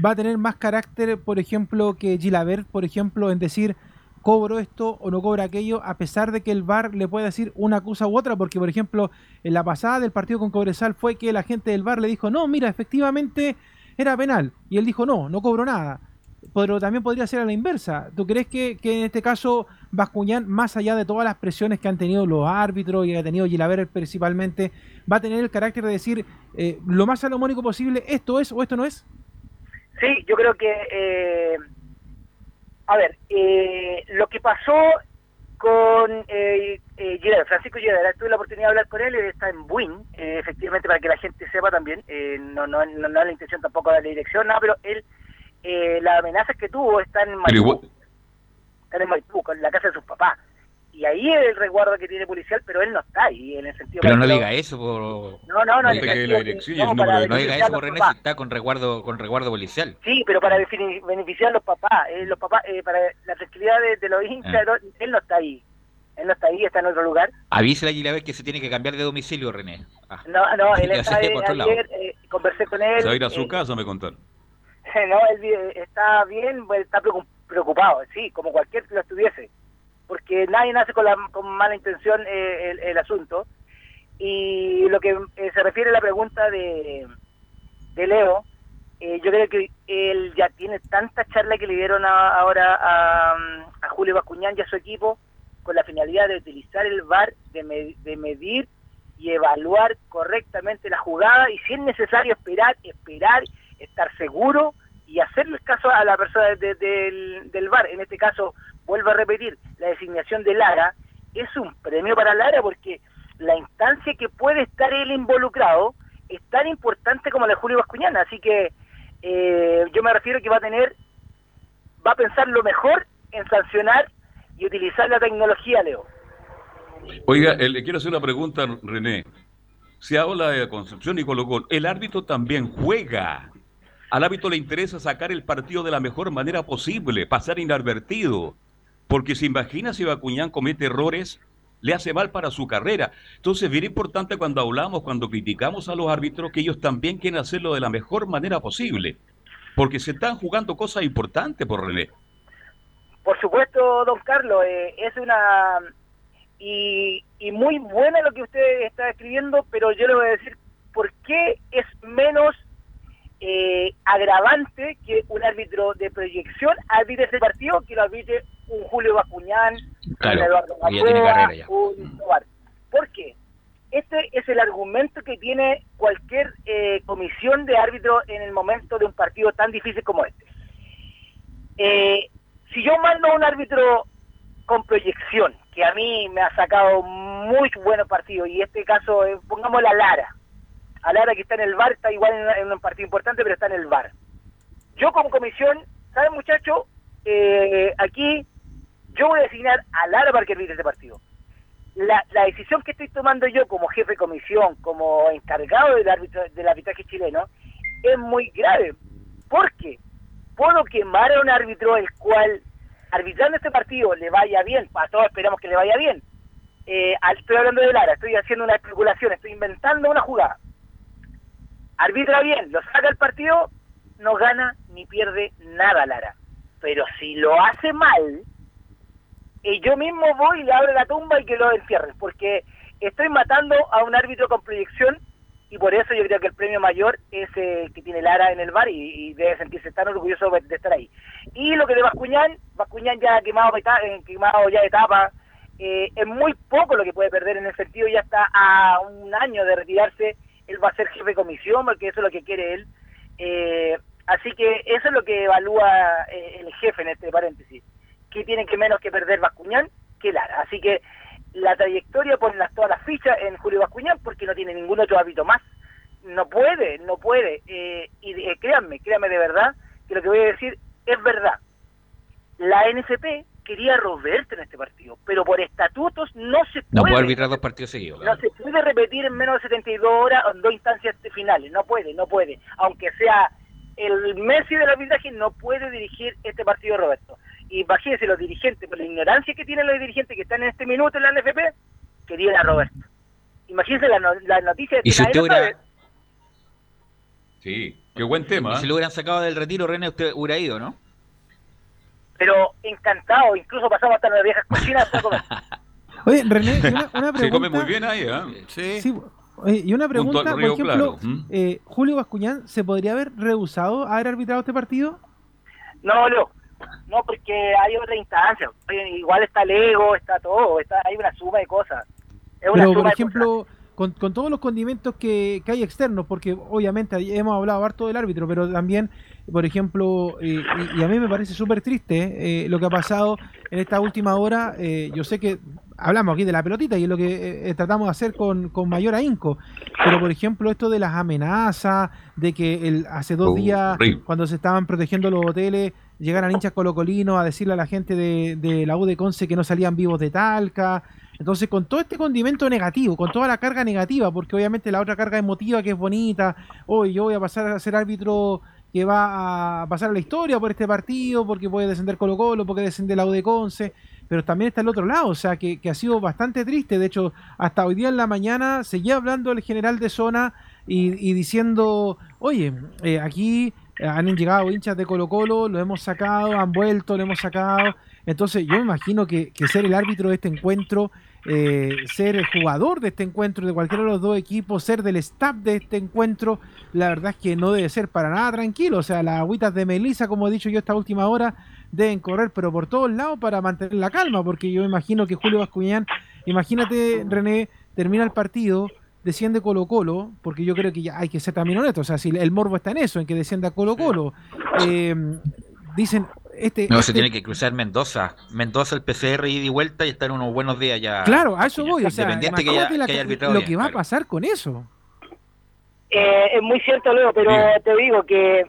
va a tener más carácter, por ejemplo, que Gilabert, por ejemplo, en decir cobro esto o no cobro aquello, a pesar de que el VAR le pueda decir una cosa u otra? Porque, por ejemplo, en la pasada del partido con Cobresal fue que la gente del VAR le dijo, no, mira, efectivamente era penal. Y él dijo, no, no cobro nada pero también podría ser a la inversa. ¿Tú crees que, en este caso Bascuñán, más allá de todas las presiones que han tenido los árbitros y que ha tenido Gilaver principalmente, va a tener el carácter de decir eh, lo más salomónico posible, esto es o esto no es? Sí, yo creo que, eh, a ver, eh, lo que pasó con eh, Francisco Gilaver, tuve la oportunidad de hablar con él, él está en Buin, efectivamente para que la gente sepa también, no, no, no, no, es la intención tampoco de darle dirección, nada, pero él eh, las amenazas que tuvo están en Maipú, están en Maipú, con la casa de sus papás. Y ahí es el resguardo que tiene policial, pero él no está ahí, en el sentido... Pero no diga eso por... No, no, no. No, diga, no, diga eso por René, está con resguardo, con resguardo policial. Sí, pero para beneficiar a los papás, eh, los papás eh, para la tranquilidad de, los hinchas, ah. él no está ahí. Él no está ahí, está en otro lugar. Avísale a ver que se tiene que cambiar de domicilio, René. Ah. No, no, él [laughs] está ahí, ayer, conversé con él. Se va a ir a su casa, me contaron. [laughs] no, él está bien, pues, está preocupado, sí, como cualquier que lo estuviese, porque nadie nace con, la, con mala intención eh, el, asunto. Y lo que eh, se refiere a la pregunta de, de Leo, eh, yo creo que él ya tiene tanta charla que le dieron ahora a, a, Julio Bascuñán y a su equipo, con la finalidad de utilizar el VAR, de, de medir y evaluar correctamente la jugada y si es necesario esperar, esperar, estar seguro y hacerle caso a la persona del, del VAR. En este caso, vuelvo a repetir, la designación de Lara es un premio para Lara porque la instancia que puede estar él involucrado es tan importante como la de Julio Bascuñana. Así que eh, yo me refiero que va a tener, va a pensar lo mejor en sancionar y utilizar la tecnología, Leo. Oiga, eh, le quiero hacer una pregunta, René. Se habla de Concepción y Colo El árbitro también juega. Al árbitro le interesa sacar el partido de la mejor manera posible, pasar inadvertido. Porque se imagina si Bacuñán comete errores, le hace mal para su carrera. Entonces, bien importante cuando hablamos, cuando criticamos a los árbitros, que ellos también quieren hacerlo de la mejor manera posible. Porque se están jugando cosas importantes por René. Por supuesto, don Carlos, eh, es una y, muy buena lo que usted está escribiendo, pero yo le voy a decir por qué es menos eh, agravante que un árbitro de proyección arbitre ese partido que lo arbitre un Julio Bacuñán, un Eduardo un ¿Por qué? Este es el argumento que tiene cualquier eh, comisión de árbitro en el momento de un partido tan difícil como este. Eh, si yo mando a un árbitro con proyección, que a mí me ha sacado muy buenos partidos, y este caso, eh, pongamos la Lara, a Lara que está en el bar, está igual en, un partido importante, pero está en el bar. Yo como comisión, ¿saben muchachos? Eh, aquí yo voy a designar a Lara para que arbitre este partido. La, decisión que estoy tomando yo como jefe de comisión, como encargado del, árbitro, del arbitraje chileno, es muy grave. porque Puedo quemar a un árbitro el cual arbitrando este partido le vaya bien, para todos esperamos que le vaya bien. Eh, estoy hablando de Lara, estoy haciendo una especulación, estoy inventando una jugada. Arbitra bien, lo saca el partido, no gana ni pierde nada Lara. Pero si lo hace mal, eh, yo mismo voy y le abro la tumba y que lo entierren, porque estoy matando a un árbitro con proyección y por eso yo creo que el premio mayor es el que tiene Lara en el bar y, debe sentirse tan orgulloso de estar ahí. Y lo que de Bascuñán, Bascuñán ya quemado, eh, quemado ya etapa, eh, es muy poco lo que puede perder en el sentido, ya está a un año de retirarse, él va a ser jefe de comisión porque eso es lo que quiere él. Eh, así que eso es lo que evalúa el jefe en este paréntesis, que tiene que menos que perder Bascuñán que Lara. Así que la trayectoria por las, todas las fichas en Julio Bascuñán porque no tiene ningún otro hábito más. No puede, no puede. Eh, y eh, créanme, créanme de verdad que lo que voy a decir es verdad. La NFP quería a Roberto en este partido, pero por estatutos no se puede. No puede arbitrar dos partidos seguidos. No se puede repetir en menos de 72 horas en dos instancias finales. No puede, no puede. Aunque sea el Messi del arbitraje, no puede dirigir este partido Roberto imagínense los dirigentes, por la ignorancia que tienen los dirigentes que están en este minuto en la NFP, querían a Roberto. Imagínense la, la noticia de ¿Y si usted hubiera... Sí, qué buen tema. si ¿eh? lo hubieran sacado del retiro, René, usted hubiera ido, ¿no? Pero encantado, incluso pasamos hasta las viejas cocinas [laughs] Oye, René, una, una, pregunta. [laughs] Se come muy bien ahí, ¿eh? Sí. y una pregunta, por ejemplo, eh, Julio Bascuñán, ¿se podría haber rehusado a haber arbitrado este partido? No, no. No, porque hay otra instancia. Igual está el ego, está todo, está, hay una suma de cosas. Pero, por ejemplo, con, con, todos los condimentos que, que, hay externos, porque obviamente hemos hablado harto del árbitro, pero también, por ejemplo, eh, y, a mí me parece súper triste eh, lo que ha pasado en esta última hora. Eh, yo sé que hablamos aquí de la pelotita y es lo que tratamos de hacer con, con mayor ahínco, pero por ejemplo, esto de las amenazas, de que el, hace dos días, cuando se estaban protegiendo los hoteles, llegaran hinchas colocolinos a decirle a la gente de, la U de Conce que no salían vivos de Talca. Entonces, con todo este condimento negativo, con toda la carga negativa, porque obviamente la otra carga emotiva que es bonita, hoy yo voy a pasar a ser árbitro que va a pasar a la historia por este partido, porque puede descender Colo Colo, porque descender la U de Conce, pero también está el otro lado, o sea, que, ha sido bastante triste. De hecho, hasta hoy día en la mañana seguía hablando el general de zona y, diciendo, oye, eh, aquí han llegado hinchas de Colo Colo, lo hemos sacado, han vuelto, lo hemos sacado. Entonces yo me imagino que, ser el árbitro de este encuentro, eh, ser el jugador de este encuentro de cualquiera de los dos equipos, ser del staff de este encuentro, la verdad es que no debe ser para nada tranquilo. O sea, las agüitas de Melissa, como he dicho yo esta última hora, deben correr, pero por todos lados para mantener la calma, porque yo imagino que Julio Bascuñán, imagínate, René, termina el partido, desciende Colo Colo, porque yo creo que ya hay que ser también honesto, o sea, si el morbo está en eso, en que descienda Colo Colo, eh, dicen, este, no, se este tiene que cruzar Mendoza. Mendoza, el PCR y de vuelta y estar unos buenos días ya. Claro, a eso voy. O sea, que lo que va a pasar con eso. Eh, es muy cierto, Leo, pero te digo que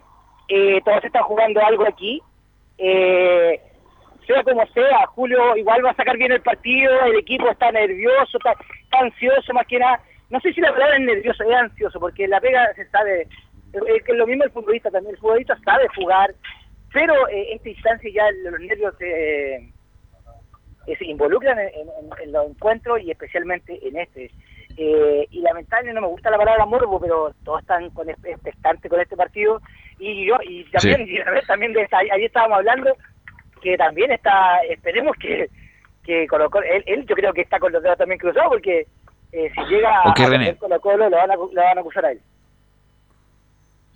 eh, todos están jugando algo aquí. Eh, sea como sea, Julio igual va a sacar bien el partido, el equipo está nervioso, está, ansioso más que nada. No sé si la palabra es nervioso, es ansioso, porque la pega se sabe, es lo mismo el futbolista también, el futbolista sabe jugar, pero en esta instancia ya los nervios se involucran en, los encuentros y especialmente en este. Eh, y lamentable, no me gusta la palabra morbo, pero todos están con expectantes con este partido. Y yo, y también, también de ahí estábamos hablando, que también está, esperemos que, que Colo él, él, yo creo que está con los dedos también cruzados, porque eh, si llega a Colo Colo, lo van a, lo van a acusar a él.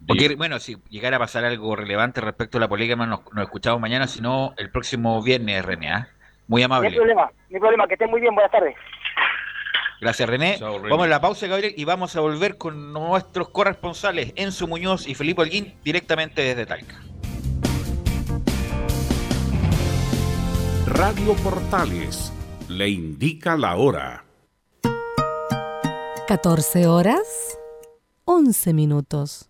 Porque, bueno, si llegara a pasar algo relevante respecto a la política, nos, nos escuchamos mañana, sino el próximo viernes, René. ¿ah? Muy amable. No hay problema, no hay problema, que estén muy bien, buenas tardes. Gracias, René. Vamos a la pausa, Gabriel, y vamos a volver con nuestros corresponsales Enzo Muñoz y Felipe Holguín directamente desde Talca. Radio Portales le indica la hora. 14 horas, 11 minutos.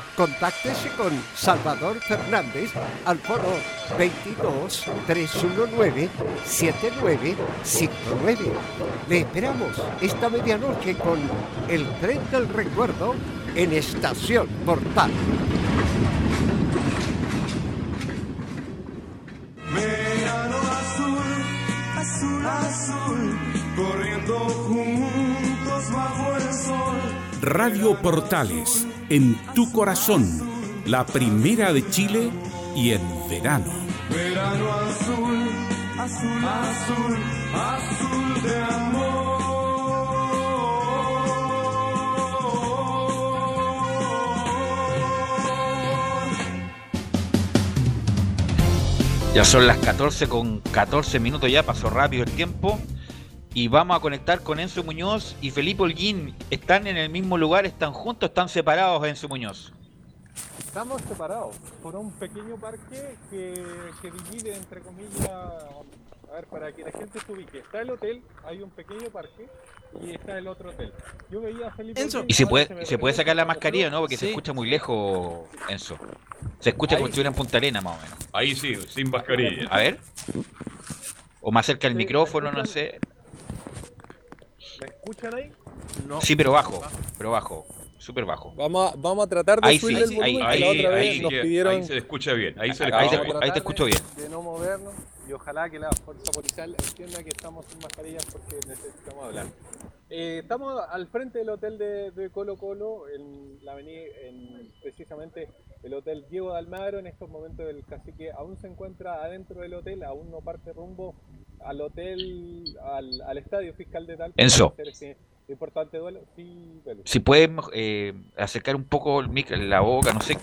Contáctese con Salvador Fernández al foro 22 319 7959. Le esperamos esta medianoche con El tren del recuerdo en Estación Portal. corriendo juntos bajo. Radio Portales, en tu corazón, la primera de Chile y en verano. Verano azul, azul, azul, azul de amor. Ya son las 14 con 14 minutos, ya pasó rápido el tiempo. Y vamos a conectar con Enzo Muñoz y Felipe Holguín. ¿Están en el mismo lugar? ¿Están juntos? ¿Están separados, Enzo Muñoz? Estamos separados por un pequeño parque que, que divide, entre comillas, a ver, para que la gente se ubique. Está el hotel, hay un pequeño parque y está el otro hotel. Yo veía a Felipe. Enzo. Y se puede, se, puede sacar la mascarilla, ¿no? Porque se escucha muy lejos, Enzo. Se escucha como si estuviera en Punta Arena, más o menos. Ahí sí, sin mascarilla. A ver. O más cerca del micrófono, no sé. ¿Me escuchan ahí? No. Sí, pero bajo, pero bajo. Súper bajo. Vamos a, vamos a tratar de ahí subir sí, el volumen ahí, que la otra vez ahí, nos pidieron. ahí se escucha bien. Ahí, se le ahí, te, escucha bien. ahí te escucho bien. De no movernos y ojalá que la fuerza policial entienda que estamos sin mascarillas porque necesitamos hablar. Eh, estamos al frente del hotel de, de Colo Colo, en la avenida, en precisamente el hotel Diego de Almagro. En estos momentos el cacique aún se encuentra adentro del hotel, aún no parte rumbo al hotel, al, al estadio fiscal de Talca. Enzo. ese importante duelo. Sí, duelo. Si puedes eh, acercar un poco el micro, la boca, no sé.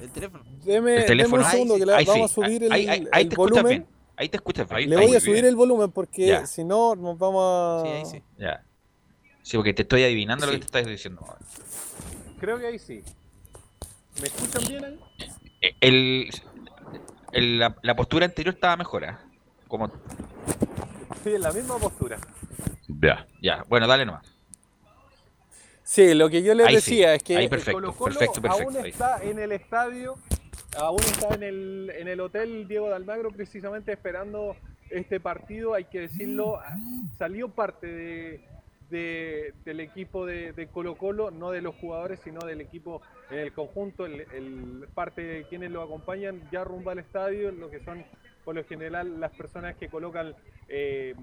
El teléfono. Deme, El teléfono. deme un segundo que le Ahí vamos sí. a subir el, Ahí, ahí, ahí el te escuchas volumen. bien. Ahí te escuchas bien. Le Ahí, voy a subir el volumen porque Ya. si no nos vamos a... Sí, ahí sí. Ya. Sí, porque te estoy adivinando lo Sí. que te estás diciendo. Creo que ahí sí. ¿Me escuchan bien ahí? Eh, El, el- la, la postura anterior estaba mejor, ¿ah? Como, Sí, en la misma postura. Ya. ya, bueno, dale nomás. Sí, lo que yo les Ahí sí, decía es que el perfecto, Colo-Colo perfecto, perfecto, aún ahí. está en el estadio, aún está en el, en el hotel Diego de Almagro precisamente esperando este partido, hay que decirlo, salió parte de, de- del equipo de, Colo Colo, no de los jugadores, sino del equipo en el conjunto, el, parte de quienes lo acompañan ya rumbo al estadio, lo que son por lo general las personas que colocan eh,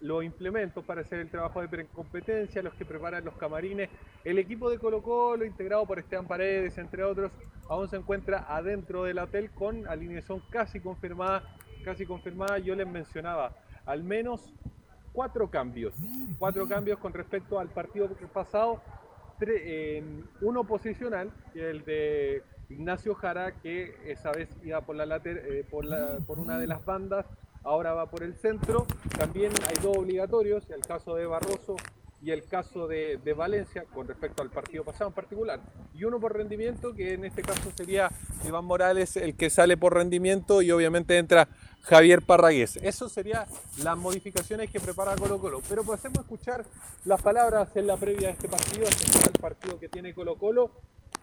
los implementos para hacer el trabajo de precompetencia, los que preparan los camarines. El equipo de Colo Colo, integrado por Esteban Paredes, entre otros, aún se encuentra adentro del hotel con alineación casi confirmada, casi confirmada, yo les mencionaba, al menos cuatro cambios, cuatro cambios con respecto al partido pasado, tre- eh, uno posicional, que es el de Ignacio Jara, que esa vez iba por, la later- eh, por, la- por una de las bandas, ahora va por el centro. También hay dos obligatorios, el caso de Barroso y el caso de, de Valencia, con respecto al partido pasado en particular. Y uno por rendimiento, que en este caso sería Iván Morales el que sale por rendimiento y obviamente entra Javier Parragués. Eso serían las modificaciones que prepara Colo Colo. Pero pasemos a escuchar las palabras en la previa de este partido, el partido que tiene Colo Colo.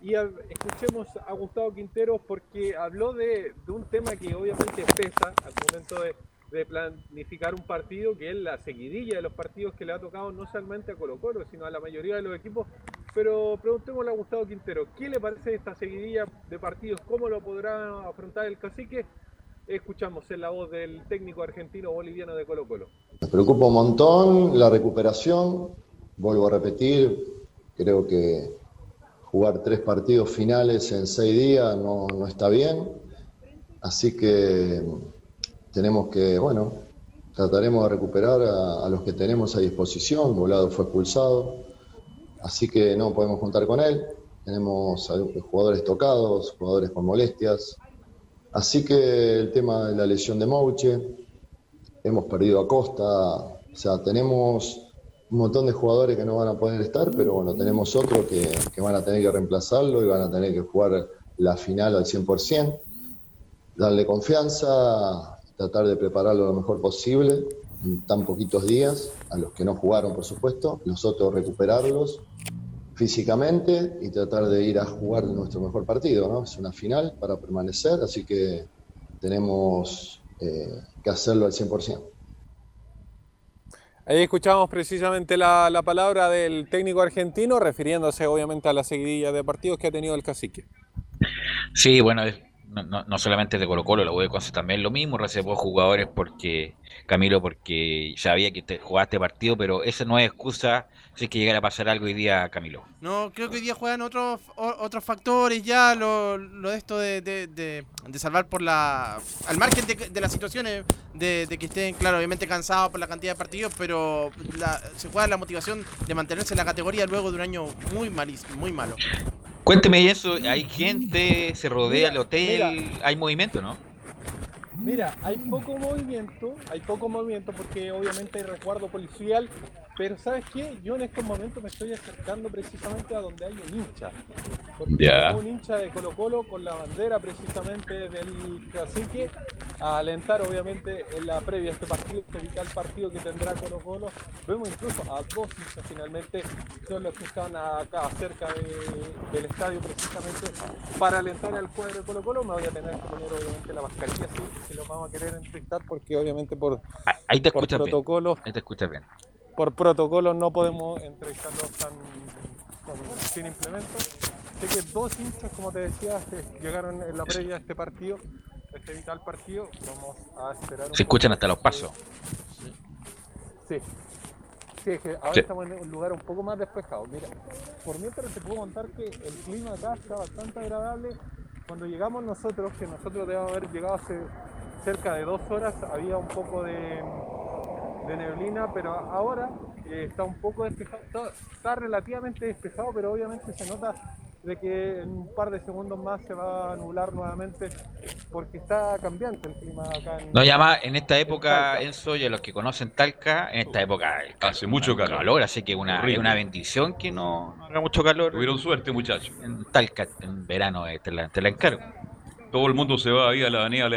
Y a- escuchemos a Gustavo Quintero porque habló de, de un tema que obviamente pesa al momento de, de planificar un partido, que es la seguidilla de los partidos que le ha tocado no solamente a Colo Colo, sino a la mayoría de los equipos. Pero preguntémosle a Gustavo Quintero, ¿qué le parece esta seguidilla de partidos? ¿Cómo lo podrá afrontar el cacique? Escuchamos en la voz del técnico argentino boliviano de Colo Colo. Me preocupa un montón la recuperación. Vuelvo a repetir, creo que jugar tres partidos finales en seis días no, no está bien. Así que tenemos que, bueno, trataremos de recuperar a, los que tenemos a disposición. Volado fue expulsado, así que no podemos contar con él. Tenemos jugadores tocados, jugadores con molestias. Así que el tema de la lesión de Mouche, hemos perdido a Costa, o sea, tenemos un montón de jugadores que no van a poder estar, pero bueno, tenemos otros que, que van a tener que reemplazarlo y van a tener que jugar la final al 100%, darle confianza, tratar de prepararlo lo mejor posible en tan poquitos días, a los que no jugaron por supuesto, nosotros recuperarlos físicamente y tratar de ir a jugar nuestro mejor partido, ¿no? Es una final para permanecer, así que tenemos eh, que hacerlo al 100%. Ahí escuchamos precisamente la, la palabra del técnico argentino, refiriéndose obviamente a la seguidilla de partidos que ha tenido el cacique. Sí, bueno, es- no, no, no solamente de Colo Colo, la U de Conce también lo mismo, reservó jugadores porque, Camilo, porque sabía que te jugaste partido, pero esa no es excusa si es que llegara a pasar algo hoy día, Camilo. No, creo que hoy día juegan otros otros factores ya, lo, lo de esto de, de, de- salvar por la... al margen de, las situaciones, de, de que estén, claro, obviamente cansados por la cantidad de partidos, pero la- se juega la motivación de mantenerse en la categoría luego de un año muy malísimo, muy malo. Cuénteme eso, hay gente, se rodea el hotel, mira. hay movimiento, ¿no? Mira, hay poco movimiento, hay poco movimiento porque obviamente hay resguardo policial, pero ¿sabes qué? Yo en estos momentos me estoy acercando precisamente a donde hay un hincha. Porque un hincha de Colo Colo con la bandera precisamente del cacique a alentar obviamente en la previa a este partido, este vital partido que tendrá Colo Colo. Vemos incluso a dos hinchas finalmente, son los que están acá cerca del estadio precisamente para alentar al cuadro de Colo Colo. Me voy a tener que poner obviamente la mascarilla, sí, que lo vamos a querer entrevistar porque obviamente por, ahí te por protocolo. Ahí te escuchas bien por protocolo no podemos entrevistarlos tan, sin implemento. Sé que dos hinchas, como te decía, llegaron en la previa a este partido, este vital partido. Vamos a esperar. Se escuchan hasta los pasos. Sí. Sí, es que ahora estamos en un lugar un poco más despejado. Mira, por mientras te puedo contar que el clima acá está bastante agradable. Cuando llegamos nosotros, que nosotros debemos haber llegado hace cerca de dos horas, había un poco de, de neblina, pero ahora eh, está un poco despejado, está, relativamente despejado, pero obviamente se nota de que en un par de segundos más se va a nublar nuevamente porque está cambiante el clima acá en No llama en esta época, Enzo, y a los que conocen Talca, en esta época hace mucho calor. así que una, es una bendición que no, haga mucho calor. Tuvieron suerte, muchachos. En Talca, en verano, eh, te la, te la encargo. Todo el mundo se va ahí a la avenida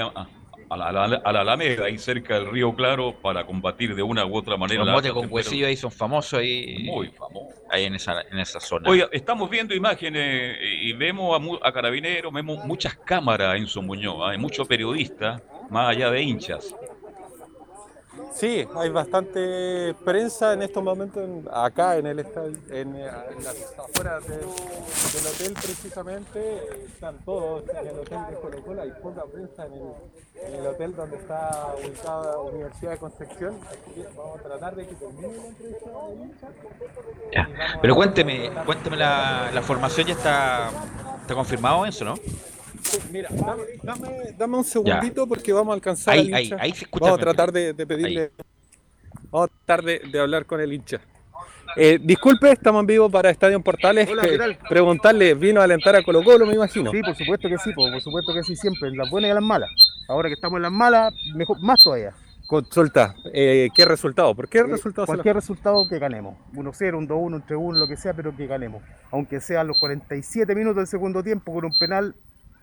a la, a la, Alameda, ahí cerca del Río Claro, para combatir de una u otra manera. Los motes con huesillo ahí son famosos ahí. Muy famosos. Ahí en esa, en esa zona. Oiga, estamos viendo imágenes y vemos a, a carabineros, vemos muchas cámaras en Muñoz, hay muchos periodistas, más allá de hinchas. Sí, hay bastante prensa en estos momentos acá en el estadio, en, eh, las afueras del hotel precisamente. Están todos en el hotel de Colo Colo, hay poca prensa en el, hotel donde está ubicada la Universidad de Concepción. vamos a tratar de que termine la entrevista Ya. Pero cuénteme, cuénteme la, la formación ya está, está confirmado eso, ¿no? Mira, dame, dame, un segundito porque vamos a alcanzar ahí, al hincha. Ahí, ahí vamos a tratar de, pedirle. Vamos a tratar de, hablar con el hincha. Eh, disculpe, estamos en vivo para Estadio Portales. Hola, preguntarle, ¿vino a alentar a Colo Colo, me imagino? Sí, por supuesto que sí, por, supuesto que sí, siempre, en las buenas y en las malas. Ahora que estamos en las malas, mejor, más todavía. Consulta, eh, ¿qué resultado? ¿Por qué eh, resultado? Cualquier resultado que ganemos. 1-0, un 2-1, un 3-1, lo que sea, pero que ganemos. Aunque sean los 47 minutos del segundo tiempo con un penal,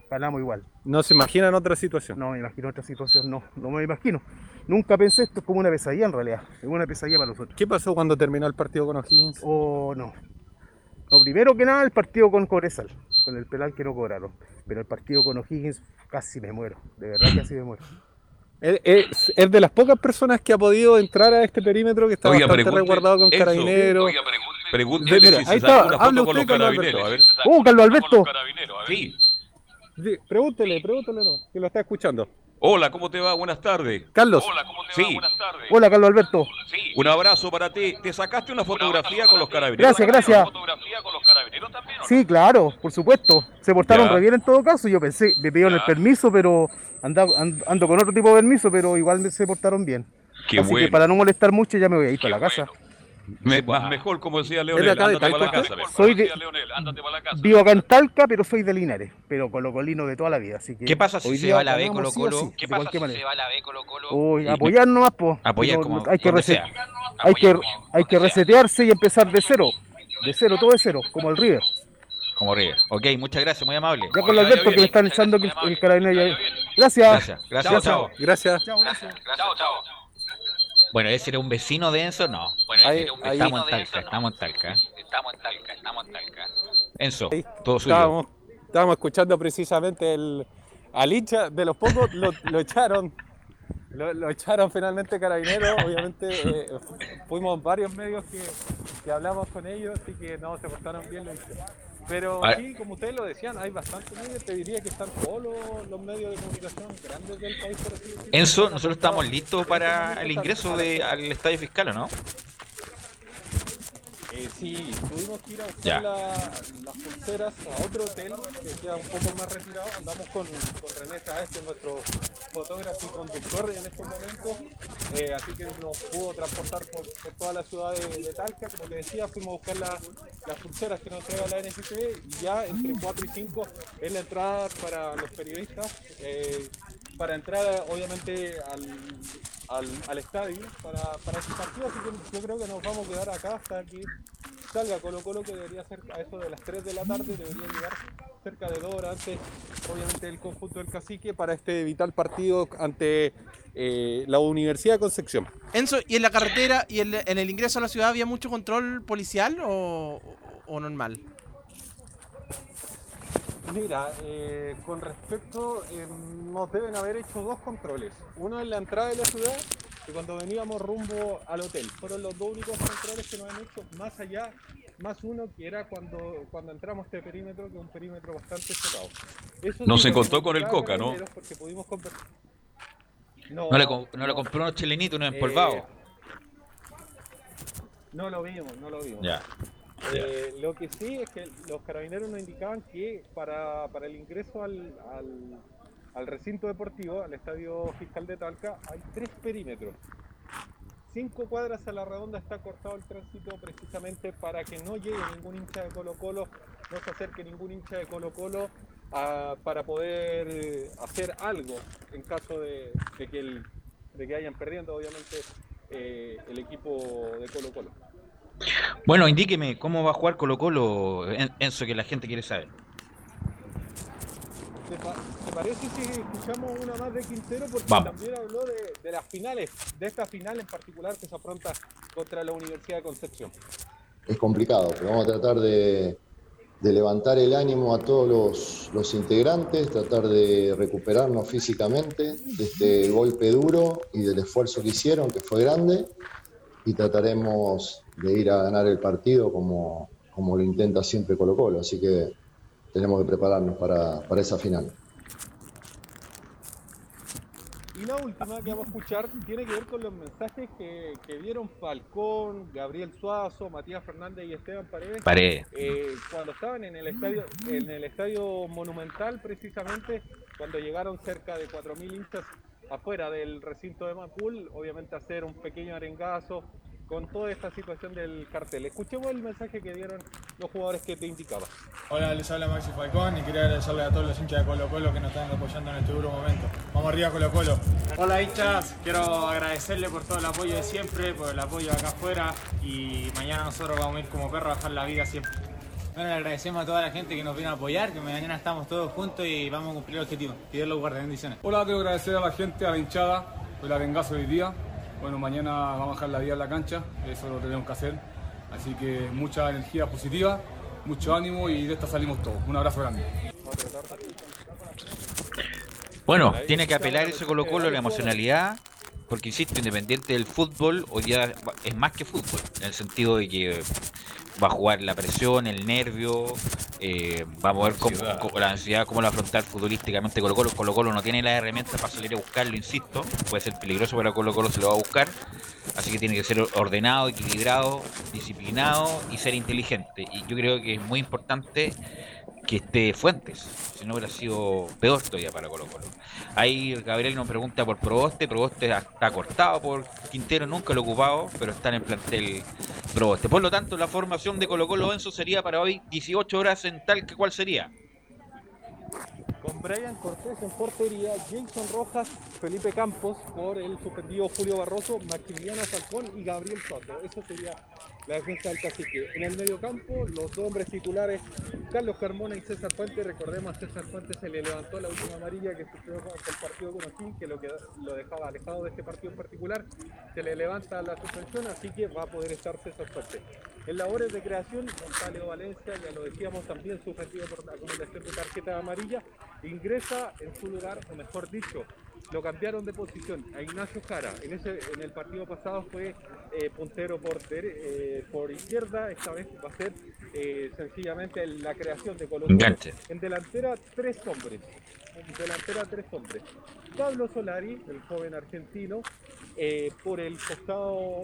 ganamos igual. ¿No se imagina en otra situación? No me imagino otra situación, no, no me imagino. Nunca pensé esto como una pesadilla en realidad, es una pesadilla para nosotros. ¿Qué pasó cuando terminó el partido con O'Higgins? Oh, no. Lo primero que nada, el partido con Cobresal, con el penal que no cobraron. Pero el partido con O'Higgins casi me muero, de verdad casi me muero. Es, de las pocas personas que ha podido entrar a este perímetro que está bastante resguardado con carabineros. Pregúntele si ahí está, una foto con los carabineros. A ver. Uh, Carlos Alberto. Sí. Pregúntele, pregúntele, no, que lo está escuchando. Hola, ¿cómo te va? Buenas tardes. Carlos. Hola, ¿cómo te va? Buenas tardes. Hola, Carlos Alberto. Sí. Un abrazo para ti. ¿Te sacaste una fotografía con los carabineros? Gracias, gracias. ¿Una fotografía con los carabineros también? Sí, claro, por supuesto. Se portaron re bien en todo caso. Yo pensé, me pidieron el permiso, pero ando, ando, con otro tipo de permiso, pero igual se portaron bien. Qué Así que para no molestar mucho ya me voy a ir para la casa. Más mejor, como decía Leonel, ándate para la casa. Soy de, Vivo acá en Talca, pero soy de Linares, pero colocolino de toda la vida. Así que ¿Qué pasa si se va a la B Colo Colo? ¿Qué pasa si se va a la B Colo Colo? Uy, apoyar nomás, po. Apoyar como hay que, hay que, hay que resetearse y empezar de cero. De cero, todo de cero, como el River. Como River. Ok, muchas gracias, muy amable. Ya con los Alberto que le están echando el carabinero. Gracias. Gracias. Gracias. Chao. Gracias. Chao, gracias. Chao, chao. Bueno, ese era un vecino de Enzo, no. Bueno, ahí, un vecino estamos, en Talca, estamos en Talca, estamos en Talca, estamos en Talca. Enzo, todo suyo. Estábamos, estábamos escuchando precisamente el, al hincha, de los pocos lo, lo echaron, lo, lo, echaron finalmente carabineros, obviamente eh, fuimos varios medios que, que, hablamos con ellos, así que no, se portaron bien los pero aquí, como ustedes lo decían, hay bastantes medios. Te diría que están todos los, medios de comunicación grandes del país. Por así Enzo, nosotros estamos listos para el ingreso de, al estadio fiscal, no? Eh, sí, tuvimos que ir a buscar las pulseras a otro hotel que queda un poco más retirado. Andamos con, con René Sáez, nuestro fotógrafo y conductor en este momento. Eh, así que nos pudo transportar por, toda la ciudad de, Talca. Como te decía, fuimos a buscar las pulseras que nos entrega la NFP y ya entre 4 y 5 es la entrada para los periodistas. Eh, para entrar obviamente al, al, estadio para, para este partido, así que yo creo que nos vamos a quedar acá hasta que salga Colo Colo que debería ser a eso de las 3 de la tarde, debería llegar cerca de dos horas antes, obviamente, el conjunto del cacique para este vital partido ante eh, la Universidad de Concepción. Enzo, ¿y en la carretera y en, el ingreso a la ciudad había mucho control policial o, normal? Mira, eh, con respecto, eh, nos deben haber hecho dos controles. Uno en la entrada de la ciudad y cuando veníamos rumbo al hotel. Fueron los dos únicos controles que nos han hecho más allá, más uno que era cuando, cuando entramos a este perímetro, que es un perímetro bastante cerrado. no se encontró con el coca, ¿no? No, no, le, no le compró unos chilenitos, unos empolvados. Eh, no lo vimos, no lo vimos. Ya. Eh, lo que sí es que los carabineros nos indicaban que para, para el ingreso al, al recinto deportivo, al estadio fiscal de Talca, hay tres perímetros. Cinco cuadras a la redonda está cortado el tránsito precisamente para que no llegue ningún hincha de Colo Colo, no se acerque ningún hincha de Colo Colo para poder eh, hacer algo en caso de, que, el, de que hayan perdiendo obviamente eh, el equipo de Colo Colo. Bueno, indíqueme cómo va a jugar Colo Colo, eso que la gente quiere saber. ¿Te, parece si escuchamos una más de Quintero? Porque también habló de, las finales, de esta final en particular que se afronta contra la Universidad de Concepción. Es complicado, pero vamos a tratar de, levantar el ánimo a todos los, integrantes, tratar de recuperarnos físicamente de este golpe duro y del esfuerzo que hicieron, que fue grande, y trataremos de ir a ganar el partido como, como lo intenta siempre Colo Colo. Así que tenemos que prepararnos para, para esa final. Y la última que vamos a escuchar tiene que ver con los mensajes que, que dieron Falcón, Gabriel Suazo, Matías Fernández y Esteban Paredes. Eh, cuando estaban en el estadio, en el estadio monumental, precisamente, cuando llegaron cerca de 4.000 hinchas afuera del recinto de Macul, obviamente hacer un pequeño arengazo, con toda esta situación del cartel. Escuchemos el mensaje que dieron los jugadores que te indicaba. Hola, les habla Maxi Falcón y quería agradecerle a todos los hinchas de Colo Colo que nos están apoyando en este duro momento. Vamos arriba Colo Colo. Hola hinchas, quiero agradecerle por todo el apoyo de siempre, por el apoyo acá afuera y mañana nosotros vamos a ir como perros a dejar la vida siempre. Bueno, le agradecemos a toda la gente que nos vino a apoyar, que mañana estamos todos juntos y vamos a cumplir el objetivo. Dios los guarde, bendiciones. Hola, quiero agradecer a la gente, a la hinchada, por la venganza hoy día bueno, mañana vamos a dejar la vida en la cancha, eso lo tenemos que hacer. Así que mucha energía positiva, mucho ánimo y de esta salimos todos. Un abrazo grande. Bueno, tiene que apelar ese Colo Colo la emocionalidad, porque insisto, independiente del fútbol, hoy día es más que fútbol, en el sentido de que va a jugar la presión, el nervio, eh, vamos a ver cómo, la ansiedad, cómo lo afrontar futbolísticamente Colo Colo. Colo Colo no tiene las herramientas para salir a buscarlo, insisto, puede ser peligroso, pero Colo Colo se lo va a buscar, así que tiene que ser ordenado, equilibrado, disciplinado y ser inteligente. Y yo creo que es muy importante que esté Fuentes, si no hubiera sido peor todavía para Colo Colo. Ahí Gabriel nos pregunta por Proboste, Proboste está cortado por Quintero, nunca lo ocupado, pero está en el plantel Proboste. Por lo tanto, la formación de Colo Colo Enzo sería para hoy 18 horas en tal que cuál sería con Brian Cortés en portería, Jason Rojas, Felipe Campos por el suspendido Julio Barroso, Maximiliano Falcón y Gabriel Soto. Eso sería la defensa del cacique. En el medio campo, los dos hombres titulares, Carlos Carmona y César Fuentes. Recordemos a César Fuentes se le levantó la última amarilla que sufrió con el partido con O'Higgins, que lo, que lo dejaba alejado de este partido en particular. Se le levanta la suspensión, así que va a poder estar César Fuentes. En labores de creación, Gonzalo Valencia, ya lo decíamos también, suspendido por la acumulación de tarjeta amarilla, ingresa en su lugar, o mejor dicho, lo cambiaron de posición a Ignacio Jara. En, ese, en el partido pasado fue eh, puntero por, eh, por izquierda, esta vez va a ser eh, sencillamente la creación de Colo En delantera, tres hombres. En delantera, tres hombres. Pablo Solari, el joven argentino, por el costado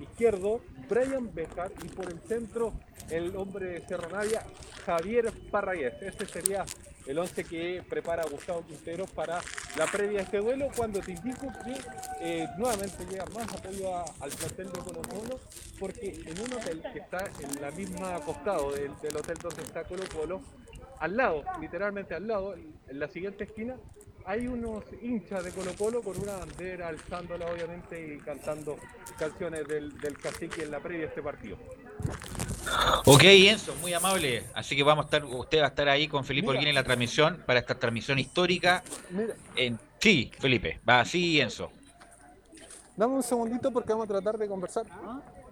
izquierdo, Brian Bejar y por el centro, el hombre de Cerro Navia, Javier Parragués. Ese sería el 11 que prepara Gustavo Quintero para la previa de este duelo, cuando te indico que eh, nuevamente llega más apoyo al plantel de Colo Colo, porque en un hotel que está en la misma costado del, hotel donde está Colo Colo, al lado, literalmente al lado, en la siguiente esquina, hay unos hinchas de Colo Colo con una bandera alzándola obviamente y cantando canciones del, del cacique en la previa de este partido. Ok, Enzo, muy amable. Así que vamos a estar, usted va a estar ahí con Felipe Olguín en la transmisión para esta transmisión histórica. En... Sí, Felipe, va así, Enzo. Dame un segundito porque vamos a tratar de conversar.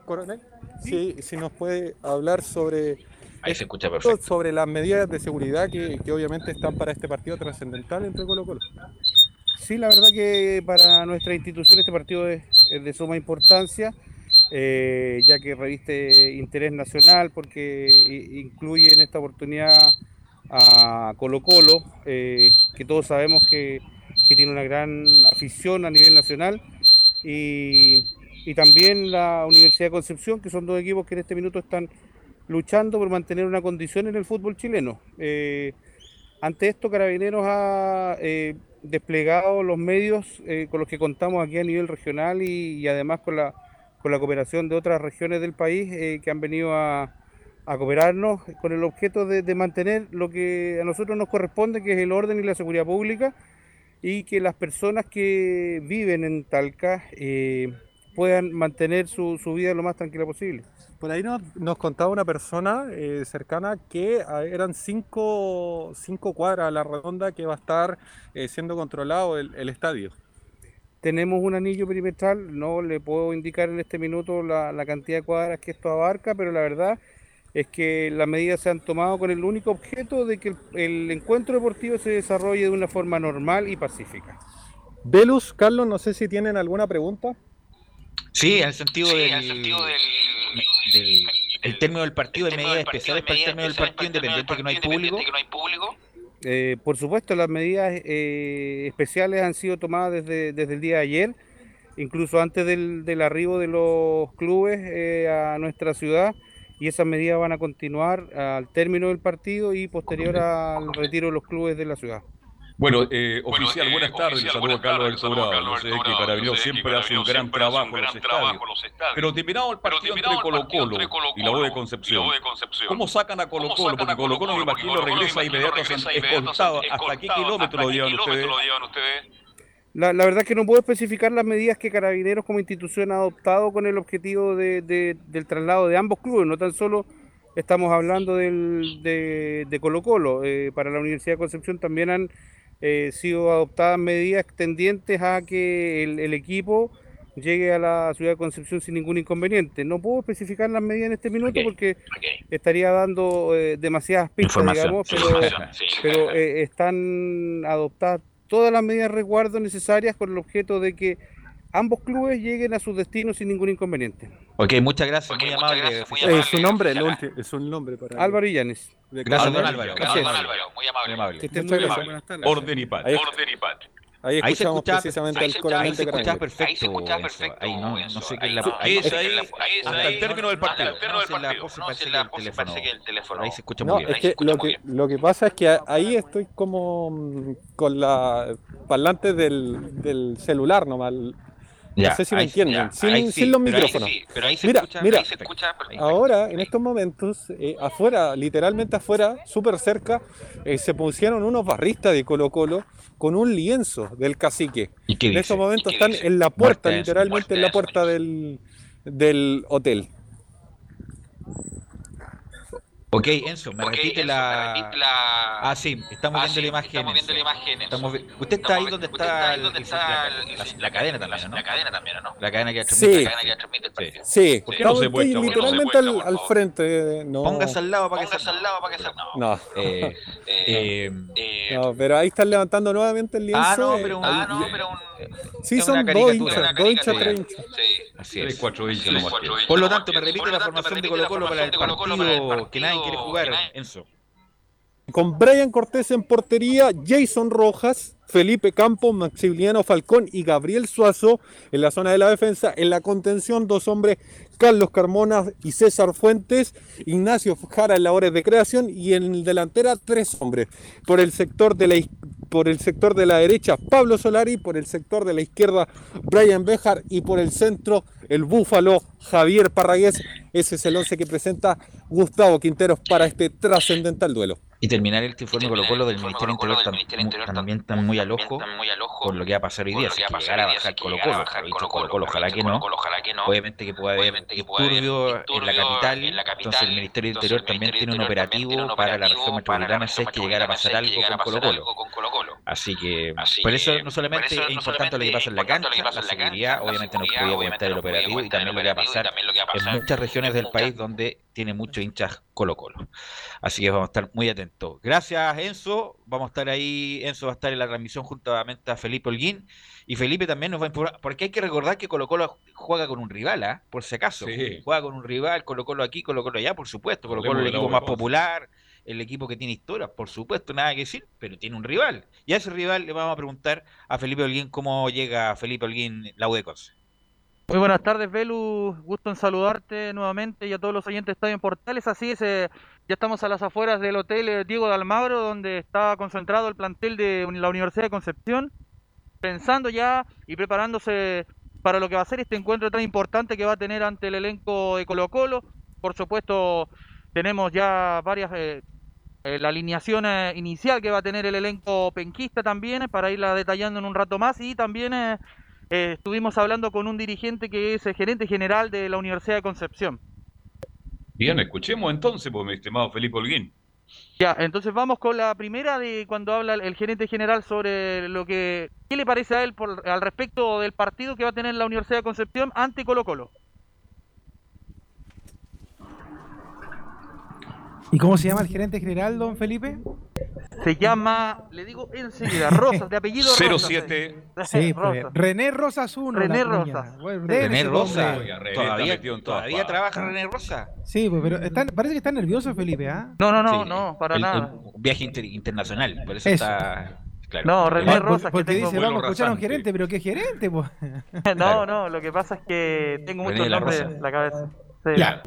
Coronel, sí, si nos puede hablar sobre Ahí se escucha perfecto. sobre las medidas de seguridad que, que obviamente están para este partido trascendental entre Colo Colo. Sí, la verdad que para nuestra institución este partido es, es de suma importancia. Eh, ya que reviste interés nacional porque incluye en esta oportunidad a Colo Colo, eh, que todos sabemos que, tiene una gran afición a nivel nacional, y, también la Universidad de Concepción, que son dos equipos que en este minuto están luchando por mantener una condición en el fútbol chileno. Eh, ante esto, Carabineros ha desplegado los medios con los que contamos aquí a nivel regional y además con la con la cooperación de otras regiones del país eh, que han venido a, cooperarnos con el objeto de, mantener lo que a nosotros nos corresponde, que es el orden y la seguridad pública, y que las personas que viven en Talca eh, puedan mantener su, vida lo más tranquila posible. Por ahí nos, contaba una persona eh, cercana que eran cinco, cinco, cuadras a la redonda que va a estar siendo controlado el estadio. Tenemos un anillo perimetral, no le puedo indicar en este minuto la, cantidad de cuadras que esto abarca, pero la verdad es que las medidas se han tomado con el único objeto de que el, encuentro deportivo se desarrolle de una forma normal y pacífica. Velus, Carlos, no sé si tienen alguna pregunta. Sí, en el sentido, del, el término del partido, de medidas especiales para el término del partido, independiente de que no hay público. Eh, por supuesto, las medidas eh, especiales han sido tomadas desde, desde, el día de ayer, incluso antes del, del arribo de los clubes eh, a nuestra ciudad, y esas medidas van a continuar al término del partido y posterior al retiro de los clubes de la ciudad. Bueno, eh, oficial, buenas tardes. Les saludo a Carlos del Yo sé que Carabineros siempre hace un gran trabajo en los estadios. Pero terminado el partido entre Colo Colo y la U de Concepción, ¿cómo sacan a Colo Colo? Porque Colo Colo, me imagino, regresa inmediatamente escoltado. ¿Hasta qué kilómetro lo llevan ustedes? La, la, verdad es que no puedo especificar las medidas que Carabineros como institución ha adoptado con el objetivo de, de, del traslado de ambos clubes, no tan solo estamos hablando del, de, de Colo Colo, eh, para la Universidad de Concepción también han eh, sido adoptadas medidas tendientes a que el, equipo llegue a la ciudad de Concepción sin ningún inconveniente. No puedo especificar las medidas en este minuto porque estaría dando eh, demasiadas pistas, digamos, pero, eh, están adoptadas todas las medidas de resguardo necesarias con el objeto de que ambos clubes lleguen a sus destinos sin ningún inconveniente. Ok, muchas gracias, muy, amable. Es su nombre, es un nombre para Álvaro Illanes. Gracias, don Álvaro. Gracias, don Álvaro. Muy amable. Muy amable. Que muy amable. Buenas tardes. Orden y paz. Orden y paz. Ahí escuchamos ahí se escucha, precisamente ahí se, coronel ahí se escucha perfecto. Ahí se escucha perfecto. Ahí no, no sé qué es la. Ahí, es ahí, hasta el término del partido. Hasta el término del partido. No, si la pose parece que el teléfono. Ahí se escucha muy bien. Es que lo que lo que pasa es que ahí estoy como mm, con la parlante del del celular nomás no sé si me entienden, sin, los micrófonos. mira, mira, ahora en estos momentos, eh, afuera, literalmente afuera, súper cerca, eh, se pusieron unos barristas de Colo Colo con un lienzo del cacique. en estos momentos están en la puerta, literalmente en la puerta del, del hotel. Ok, Enzo, me, repite, la... Ah, sí, estamos ah, viendo la imagen. Estamos viendo la imagen. Estamos Usted está ahí donde está, el, está la, cadena también, ¿no? La cadena también, ¿no? La cadena que transmite, sí. la cadena que transmite el partido. Sí, ¿Por qué no se puede literalmente al, al, frente. No. Póngase al lado para que se al lado para que se No. No. Eh, eh, eh, no, pero ahí están levantando nuevamente el lienzo. Ah, no, pero un, ah, no, pero un Sí, son dos hinchas, dos hinchas, tres hinchas. Sí, así es. cuatro hinchas Por lo tanto, me repite la formación de Colo Colo para el partido que nadie quiere jugar, Enzo. Con Brian Cortés en portería, Jason Rojas, Felipe Campos, Maximiliano Falcón y Gabriel Suazo en la zona de la defensa. En la contención, dos hombres, Carlos Carmona y César Fuentes, Ignacio Jara en labores de creación y en delantera tres hombres. Por el sector de la por el sector de la derecha Pablo Solari, por el sector de la izquierda Brian Bejar y por el centro el búfalo Javier Parragués. Ese es el once que presenta Gustavo Quinteros para este trascendental duelo. Y terminar el informe Colo Colo del Ministerio Interior, también están muy al ojo con lo que va a pasar hoy día. Si que a bajar Colo Colo, ojalá que no. Obviamente que puede haber disturbio en la capital. Entonces el Ministerio Interior también tiene un operativo para la región metropolitana si es que llegara a pasar algo con Colo Colo. Así que por eso no solamente es importante lo que pasa en la cancha, la seguridad, obviamente no podía aumentar el operativo y también lo que va a pasar en muchas regiones del país donde tiene muchos hinchas Colo Colo. Así que vamos a estar muy atentos. Gracias Enzo, vamos a estar ahí, Enzo va a estar en la transmisión juntamente a Felipe Holguín y Felipe también nos va a informar, porque hay que recordar que Colo Colo juega con un rival, ¿ah? por si acaso, juega con un rival, Colo Colo aquí, Colo Colo allá, por supuesto, Colo Colo el equipo más popular, el equipo que tiene historia, por supuesto, nada que decir, pero tiene un rival. Y a ese rival le vamos a preguntar a Felipe Holguín cómo llega Felipe Holguín la U de Conce. Muy buenas tardes, Velu. Gusto en saludarte nuevamente y a todos los oyentes de Estadio en Portales. Así es, eh, ya estamos a las afueras del Hotel eh, Diego de Almagro, donde está concentrado el plantel de la Universidad de Concepción, pensando ya y preparándose para lo que va a ser este encuentro tan importante que va a tener ante el elenco de Colo Colo. Por supuesto, tenemos ya varias... Eh, la alineación inicial que va a tener el elenco penquista también, para irla detallando en un rato más, y también eh, estuvimos hablando con un dirigente que es el gerente general de la Universidad de Concepción. Bien, escuchemos entonces, pues, mi estimado Felipe Holguín. Ya, entonces vamos con la primera de cuando habla el gerente general sobre lo que qué le parece a él por, al respecto del partido que va a tener la Universidad de Concepción ante Colo Colo. ¿Y cómo se llama el gerente general, don Felipe? Se llama, le digo enseguida, Rosas, de apellido 07. Sí, pues, René Rosas 1. René Rosas. René Rosas. Todavía, todavía trabaja René Rosas. Sí, pues, pero parece que está nervioso Felipe, ¿ah? No, no, no, no, para nada. Un viaje internacional, por eso, está... Claro. No, René Rosas. Porque que dice, vamos a escuchar a un gerente, pero ¿qué gerente? Pues? [laughs] no, no, lo que pasa es que tengo muchos nombres en la cabeza. Sí. Ya.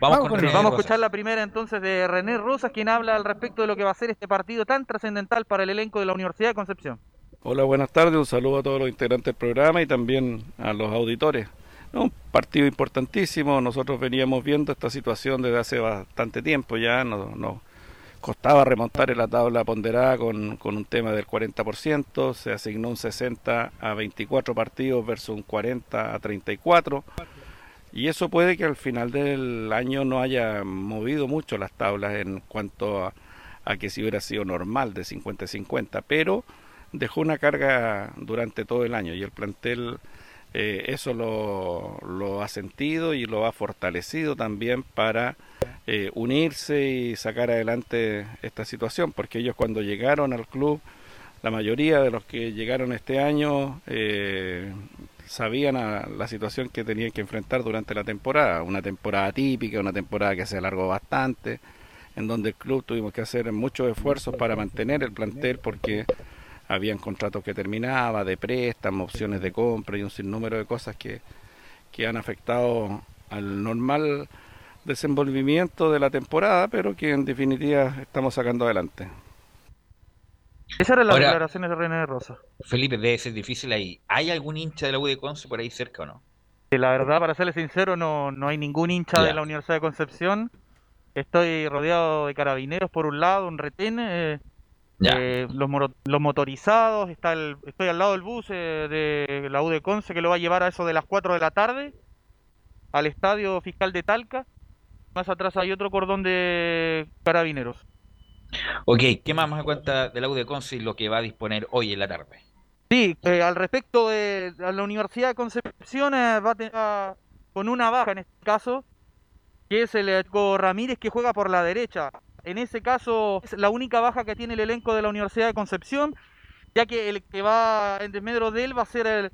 Vamos, a escuchar la primera entonces de René Rosas, quien habla al respecto de lo que va a ser este partido tan trascendental para el elenco de la Universidad de Concepción. Hola, buenas tardes, un saludo a todos los integrantes del programa y también a los auditores. un partido importantísimo, nosotros veníamos viendo esta situación desde hace bastante tiempo ya, nos, costaba remontar en la tabla ponderada con, con un tema del 40%, se asignó un 60 a 24 partidos versus un 40 a 34 y eso puede que al final del año no haya movido mucho las tablas en cuanto a, que si hubiera sido normal de 50-50, pero dejó una carga durante todo el año y el plantel eh, eso lo, lo, ha sentido y lo ha fortalecido también para eh, unirse y sacar adelante esta situación, porque ellos cuando llegaron al club, la mayoría de los que llegaron este año eh, sabían la situación que tenían que enfrentar durante la temporada, una temporada típica, una temporada que se alargó bastante, en donde el club tuvimos que hacer muchos esfuerzos para mantener el plantel porque habían contratos que terminaba, de préstamo, opciones de compra y un sinnúmero de cosas que, que han afectado al normal desenvolvimiento de la temporada, pero que en definitiva estamos sacando adelante. Esas eran las declaraciones de René Rosa. Felipe, debe ser difícil ahí. ¿Hay algún hincha de la U de Conce por ahí cerca o no? La verdad, para serle sincero, no, no hay ningún hincha de la Universidad de Concepción. Estoy rodeado de carabineros por un lado, un retén, eh, eh, los, los, motorizados, está el, estoy al lado del bus eh, de la U de Conce que lo va a llevar a eso de las 4 de la tarde al estadio fiscal de Talca. Más atrás hay otro cordón de carabineros. Ok, ¿qué más nos cuenta de la U de Conce lo que va a disponer hoy en la tarde? Sí, al respecto de la Universidad de Concepción eh, va a tener con una baja en este caso, que es el Eco Ramírez que juega por la derecha. En ese caso es la única baja que tiene el elenco de la Universidad de Concepción, ya que el que va en desmedro de él va a ser el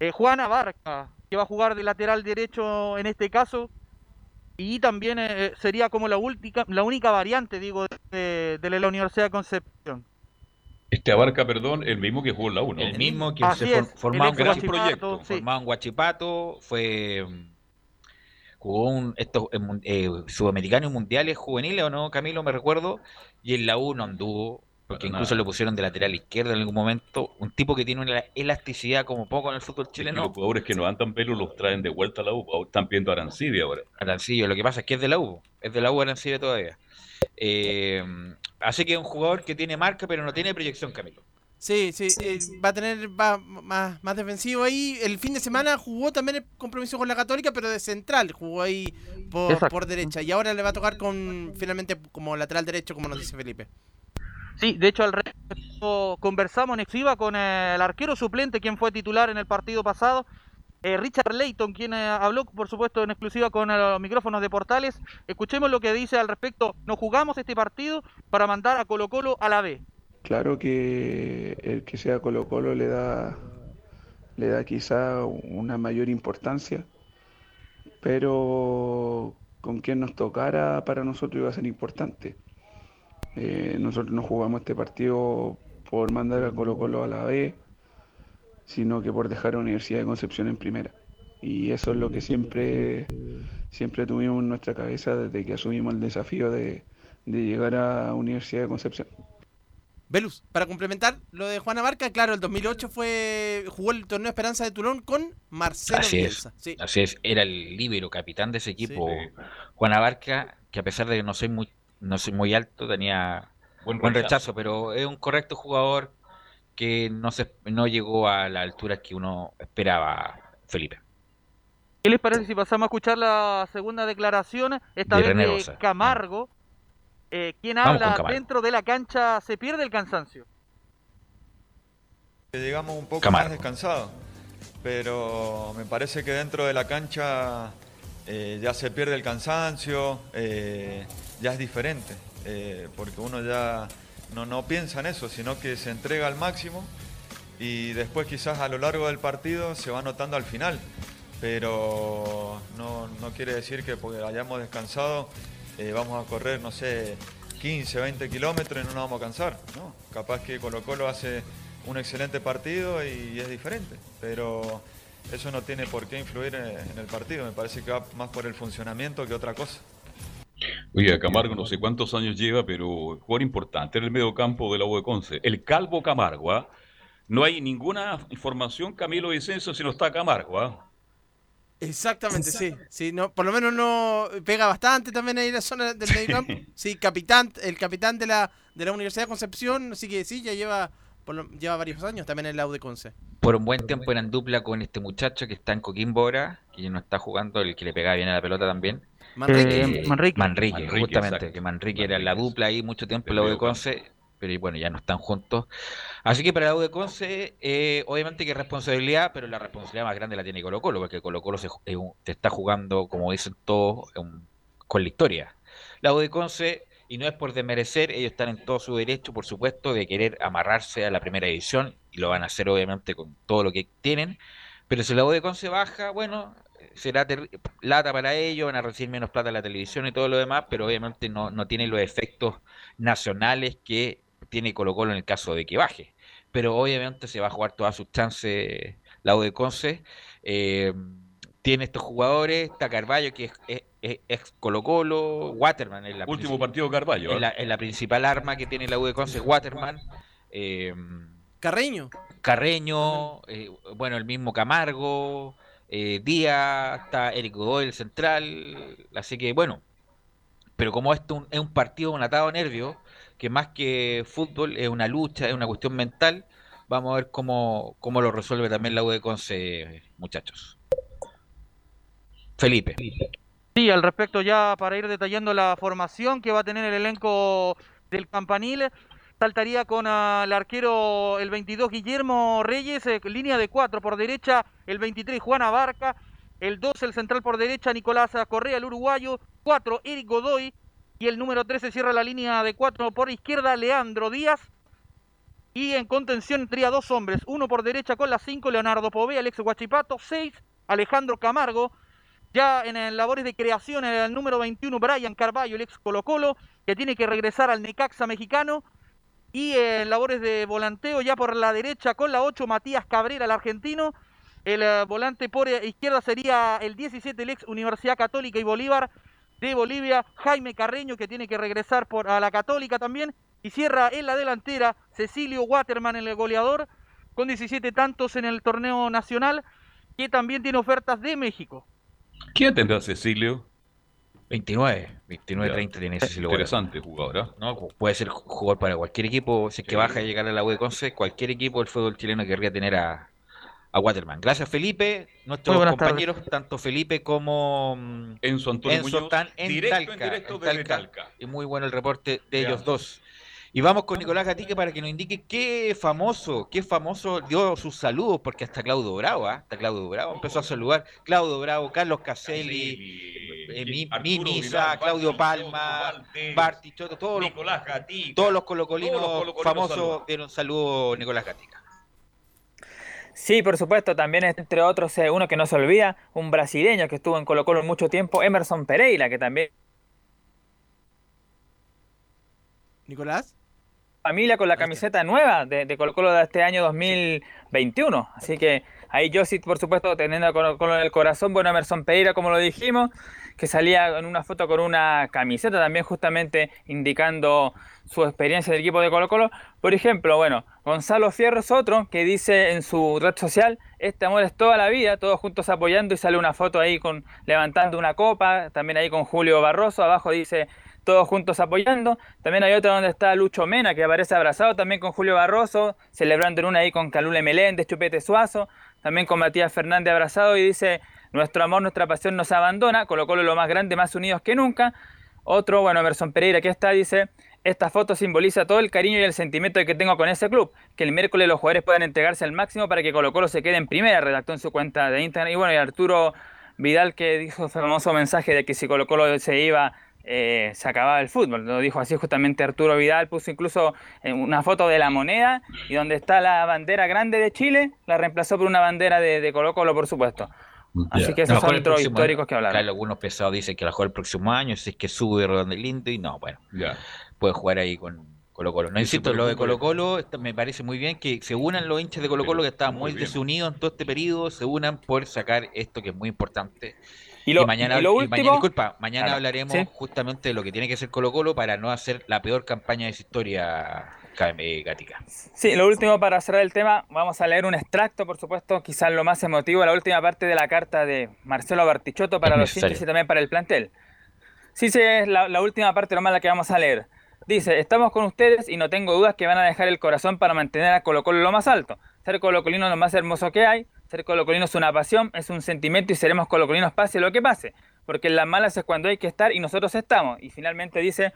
eh, Juan Abarca, que va a jugar de lateral derecho en este caso, y también eh, sería como la, última, la única variante, digo, de, la Universidad de Concepción. Este abarca, perdón, el mismo que jugó en la 1. El mismo que se formó un gran proyecto. En Guachipato, fue jugó un, estos eh, sudamericanos mundiales juveniles o no, Camilo, me recuerdo, y en la 1 anduvo porque incluso lo pusieron de lateral izquierdo en algún momento, un tipo que tiene una elasticidad como poco en el fútbol chileno. los jugadores que no andan pelo los traen de vuelta a la U, están viendo a Arancibia ahora. Arancibia, lo que pasa es que es de la U, es de la U Arancibia todavía. Eh, así que es un jugador que tiene marca pero no tiene proyección, Camilo. Sí, sí, eh, va a tener va más, más defensivo ahí. El fin de semana jugó también el compromiso con la Católica, pero de central, jugó ahí por, por derecha. Y ahora le va a tocar con finalmente como lateral derecho, como nos dice Felipe. Sí, de hecho al respecto conversamos en exclusiva con el arquero suplente, quien fue titular en el partido pasado, eh, Richard Layton, quien eh, habló por supuesto en exclusiva con los micrófonos de Portales. Escuchemos lo que dice al respecto. Nos jugamos este partido para mandar a Colo Colo a la B. Claro que el que sea Colo Colo le da, le da quizá una mayor importancia, pero con quien nos tocara para nosotros iba a ser importante. Eh, nosotros no jugamos este partido por mandar a Colo Colo a la B, sino que por dejar a la Universidad de Concepción en primera. Y eso es lo que siempre, siempre tuvimos en nuestra cabeza desde que asumimos el desafío de, de llegar a Universidad de Concepción. Velus, para complementar lo de Juana Barca, claro, el 2008 fue jugó el torneo Esperanza de Tulón con Marcelo así Es, Así es, era el líbero capitán de ese equipo. Juana Barca, que a pesar de que no soy muy, no soy muy alto, tenía buen, rechazo. pero es un correcto jugador que no, se, no llegó a la altura que uno esperaba, Felipe. ¿Qué les parece si pasamos a escuchar la segunda declaración? Esta vez de Camargo eh, quien habla dentro de la cancha se pierde el cansancio. Llegamos un poco más descansados, pero me parece que dentro de la cancha eh, ya se pierde el cansancio, eh, ya es diferente, porque uno ya no, no piensa en eso, sino que se entrega al máximo y después quizás a lo largo del partido se va notando al final, pero no, no quiere decir que porque hayamos descansado eh, vamos a correr, no sé, 15, 20 kilómetros y no nos vamos a cansar. ¿no? Capaz que Colo Colo hace un excelente partido y es diferente, pero eso no tiene por qué influir en el partido. Me parece que va más por el funcionamiento que otra cosa. Oye, Camargo no sé cuántos años lleva, pero jugador importante en el medio campo de la U de Conce. El Calvo Camargo, ¿ah? No hay ninguna información, Camilo Vicencio, si no está Camargo, ¿ah? Exactamente, sí. sí no, por lo menos no pega bastante también ahí en la zona del mediocampo. sí, capitán, el capitán de la, de la Universidad de Concepción, así que sí, ya lleva, lleva varios años también en el de Conce. Por un buen tiempo eran dupla con este muchacho que está en Coquimbo ahora, que no está jugando, el que le pegaba bien a la pelota también. Manrique. Eh, Manrique. Manrique. justamente, que Manrique era la dupla ahí mucho tiempo en la U de Conce pero bueno, ya no están juntos. Así que para la U de Conce, eh, obviamente que responsabilidad, pero la responsabilidad más grande la tiene Colo Colo, porque Colo Colo se, está jugando, como dicen todos, con la historia. La U de Conce, y no es por desmerecer, ellos están en todo su derecho, por supuesto, de querer amarrarse a la primera edición, y lo van a hacer obviamente con todo lo que tienen, pero si la U de Conce baja, bueno, será lata para ellos, van a recibir menos plata en la televisión y todo lo demás, pero obviamente no, no tiene los efectos nacionales que tiene Colo Colo en el caso de que baje. Pero obviamente se va a jugar todas sus chances la U de Conce. Eh, tiene estos jugadores, está Carballo que es, ex Colo Colo, Waterman es la último partido Carballo. Es, ¿eh? la, principal arma que tiene la U de Conce, Waterman. Eh, Carreño. Carreño, bueno, el mismo Camargo, Díaz, está Eric Godoy, el central. Así que bueno, pero como esto es un partido un atado nervio, que más que fútbol es una lucha, es una cuestión mental. Vamos a ver cómo, cómo lo resuelve también la U Conce, muchachos. Felipe. Sí, al respecto ya para ir detallando la formación que va a tener el elenco del Campanil, saltaría con el arquero el 22 Guillermo Reyes, eh, línea de 4 por derecha, el 23 Juana Barca, el 2 el central por derecha Nicolás Correa, el uruguayo, 4 Eric Godoy, y el número 13 cierra la línea de cuatro por izquierda, Leandro Díaz. Y en contención tría dos hombres, uno por derecha con la 5, Leonardo Povea, Alex Guachipato, 6, Alejandro Camargo. Ya en, labores de creación, el número 21, Brian Carballo, el ex Colo Colo, que tiene que regresar al Necaxa mexicano. Y en labores de volanteo, ya por la derecha con la 8, Matías Cabrera, el argentino. El eh, volante por izquierda sería el 17, el ex Universidad Católica y Bolívar, de Bolivia, Jaime Carreño, que tiene que regresar por, a la Católica también, Y cierra en la delantera Cecilio Waterman, el goleador, con 17 tantos en el torneo nacional, que también tiene ofertas de México. ¿Quién tendrá Cecilio? 29, 29, 30 tiene Cecilio Interesante jugador, ¿eh? ¿no? Puede ser jugador para cualquier equipo, si es que baja a llegar a la U de Conce, cualquier equipo del fútbol chileno querría tener a, a Waterman. Gracias Felipe, nuestros compañeros, tanto Felipe como mm, Enzo Antonio Enzo están en directo, Talca, en Talca. Y muy bueno el reporte de ellos dos. Y vamos con Nicolás Gatique para que nos indique qué famoso, qué famoso dio sus saludos, porque hasta Claudio Bravo, ¿ah? hasta Claudio Bravo empezó a saludar. Claudio Bravo, Carlos Caselli, eh, Mimisa, Claudio Palma, Bartichotto, todos los, todos los colocolinos famosos dieron saludo Nicolás Gatica. Sí, por supuesto, también entre otros eh, uno que no se olvida, un brasileño que estuvo en Colo Colo mucho tiempo, Emerson Pereira, que también... Nicolás familia con la camiseta nueva de, de Colo Colo de este año 2021. Así que ahí yo sí, por supuesto, teniendo Colo Colo en el corazón, bueno, Emerson Pereira, como lo dijimos, que salía en una foto con una camiseta también justamente indicando su experiencia del equipo de Colo Colo. Por ejemplo, bueno, Gonzalo Fierro es otro que dice en su red social, este amor es toda la vida, todos juntos apoyando y sale una foto ahí con levantando una copa, también ahí con Julio Barroso, abajo dice todos juntos apoyando. También hay otra donde está Lucho Mena, que aparece abrazado también con Julio Barroso, celebrando en una ahí con Calule Meléndez, Chupete Suazo, también con Matías Fernández abrazado y dice, nuestro amor, nuestra pasión nos abandona, colocó lo más grande, más unidos que nunca. Otro, bueno, Emerson Pereira, que está, dice, esta foto simboliza todo el cariño y el sentimiento que tengo con ese club, que el miércoles los jugadores puedan entregarse al máximo para que Colo Colo se quede en primera, redactó en su cuenta de Instagram. Y bueno, y Arturo Vidal que dijo el famoso mensaje de que si Colo Colo se iba eh, se acababa el fútbol. Lo dijo así justamente Arturo Vidal, puso incluso eh, una foto de la moneda y donde está la bandera grande de Chile, la reemplazó por una bandera de, Colo Colo, por supuesto. Así que esos son otros históricos que hablaron. algunos pesados dicen que a lo mejor el próximo año, si es que sube Redondo Lindo, y no, bueno, puede jugar ahí con Colo Colo. No insisto, lo de Colo Colo me parece muy bien que se unan los hinchas de Colo Colo que estaban muy, desunidos en todo este periodo, se unan por sacar esto que es muy importante y, mañana, disculpa, mañana hablaremos justamente de lo que tiene que ser Colo Colo para no hacer la peor campaña de su historia Gatica. Sí, lo último para cerrar el tema, vamos a leer un extracto, por supuesto, quizás lo más emotivo, la última parte de la carta de Marcelo Bartichotto para los hinchas y también para el plantel. Sí, sí, es la, última parte, lo más la que vamos a leer. Dice, estamos con ustedes y no tengo dudas que van a dejar el corazón para mantener a Colo Colo lo más alto. Ser colocolino lo más hermoso que hay, ser colocolino es una pasión, es un sentimiento y seremos colocolinos pase lo que pase. Porque en las malas es cuando hay que estar y nosotros estamos. Y finalmente dice,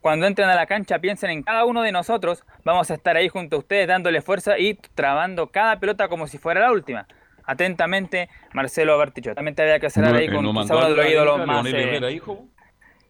cuando entren a la cancha piensen en cada uno de nosotros, vamos a estar ahí junto a ustedes dándole fuerza y trabando cada pelota como si fuera la última. Atentamente, Marcelo Berticho. También te había que cerrar ahí con uno de los ídolos más... Eh,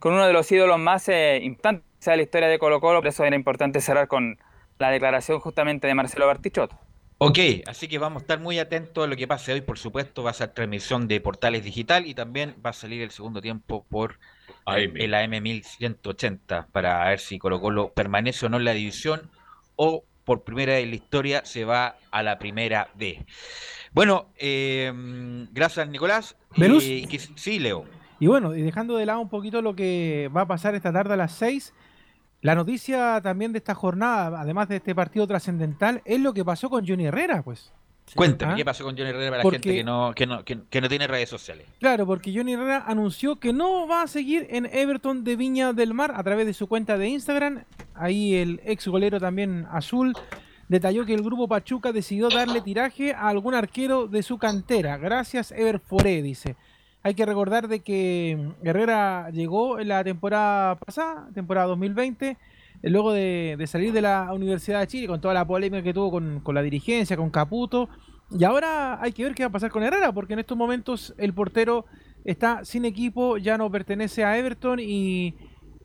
con uno de los ídolos más eh, importantes de la historia de Colo Colo, por eso era importante cerrar con la declaración justamente de Marcelo Bertichotto. Ok, así que vamos a estar muy atentos a lo que pase hoy, por supuesto, va a ser transmisión de Portales Digital y también va a salir el segundo tiempo por el AM 1180 para ver si Colo Colo permanece o no en la división o por primera vez en la historia se va a la primera B. Bueno, eh, gracias Nicolás. Eh, sí, Leo. Y bueno, y dejando de lado un poquito lo que va a pasar esta tarde a las 6, la noticia también de esta jornada, además de este partido trascendental, es lo que pasó con Johnny Herrera, pues. Cuéntame, ¿Ah? ¿qué pasó con Johnny Herrera para la gente que no, que, no, que, no tiene redes sociales? Claro, porque Johnny Herrera anunció que no va a seguir en Everton de Viña del Mar a través de su cuenta de Instagram. Ahí el ex golero también azul detalló que el grupo Pachuca decidió darle tiraje a algún arquero de su cantera. Gracias, Ever Foré, dice. Hay que recordar de que Herrera llegó en la temporada pasada, temporada 2020, eh, luego de, salir de la Universidad de Chile con toda la polémica que tuvo con, la dirigencia, con Caputo. Y ahora hay que ver qué va a pasar con Herrera, porque en estos momentos el portero está sin equipo, ya no pertenece a Everton y,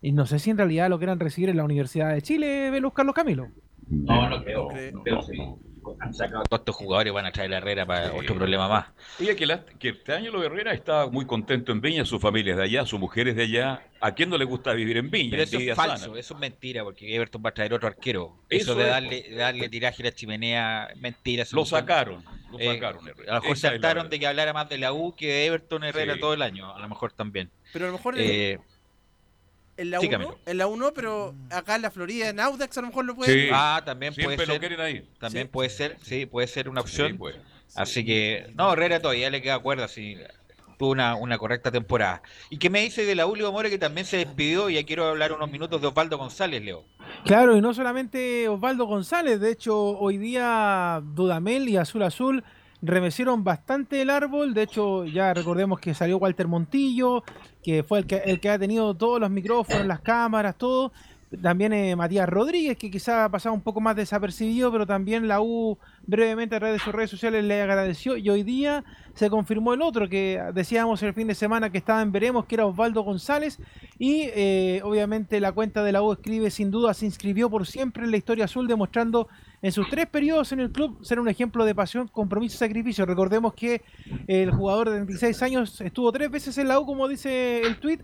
no sé si en realidad lo quieran recibir en la Universidad de Chile, Velus Carlos Camilo. No, no creo. No creo han sacado todos estos jugadores van a traer a Herrera para otro problema más. Oye, que, que este año lo Herrera está muy contento en Viña, su familia es de allá, su mujer es de allá. ¿A quién no le gusta vivir en Viña? Pero eso es falso, eso es mentira, porque Everton va a traer otro arquero. Eso, de darle, darle tiraje a la chimenea, mentira. Lo sacaron, lo eh, sacaron A lo mejor se hartaron de que hablara más de la U que de Everton Herrera todo el año, a lo mejor también. Pero a lo mejor... Eh, En la 1, en la 1, pero acá en la Florida, en Audax a lo mejor lo puede. Sí. Ah, también puede ser. ahí. También puede ser, sí, puede ser una opción. Pues. Así que, no, Herrera todavía le queda cuerda, sí tuvo una, una, correcta temporada. ¿Y qué me dice de la Julio More que también se despidió? Y ya quiero hablar unos minutos de Osvaldo González, Leo. Claro, y no solamente Osvaldo González, de hecho hoy día Dudamel y Azul Azul remecieron bastante el árbol, de hecho ya recordemos que salió Walter Montillo, que fue el que, el que ha tenido todos los micrófonos, las cámaras, todo, también eh, Matías Rodríguez, que quizá ha pasado un poco más desapercibido, pero también la U brevemente a través de sus redes sociales le agradeció. Y hoy día se confirmó el otro que decíamos el fin de semana que estaba en Veremos, que era Osvaldo González. Y eh, obviamente la cuenta de la U escribe, sin duda, se inscribió por siempre en la historia azul, demostrando en sus tres periodos en el club ser un ejemplo de pasión, compromiso y sacrificio. Recordemos que el jugador de 26 años estuvo tres veces en la U, como dice el tweet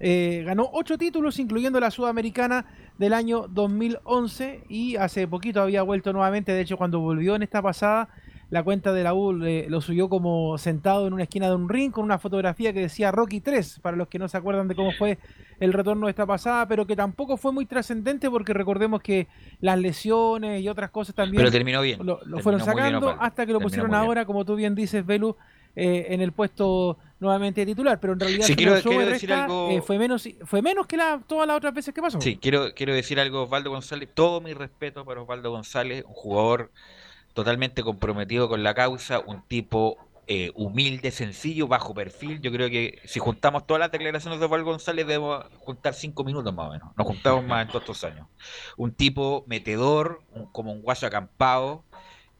eh, ganó ocho títulos, incluyendo la Sudamericana del año 2011 y hace poquito había vuelto nuevamente. De hecho, cuando volvió en esta pasada, la cuenta de la U lo subió como sentado en una esquina de un ring con una fotografía que decía Rocky 3, para los que no se acuerdan de cómo fue el retorno de esta pasada, pero que tampoco fue muy trascendente porque recordemos que las lesiones y otras cosas también pero terminó bien. lo, fueron sacando hasta que lo pusieron ahora, como tú bien dices, Velu, eh, en el puesto nuevamente titular, pero en realidad eh, fue menos fue menos que la, todas las otras veces que pasó. Sí, quiero, quiero decir algo, Osvaldo González, todo mi respeto para Osvaldo González, un jugador totalmente comprometido con la causa, un tipo eh, humilde, sencillo, bajo perfil. Yo creo que si juntamos todas las declaraciones de Osvaldo González, debemos juntar cinco minutos más o menos. Nos juntamos más en todos estos años. Un tipo metedor, como un guaso acampado,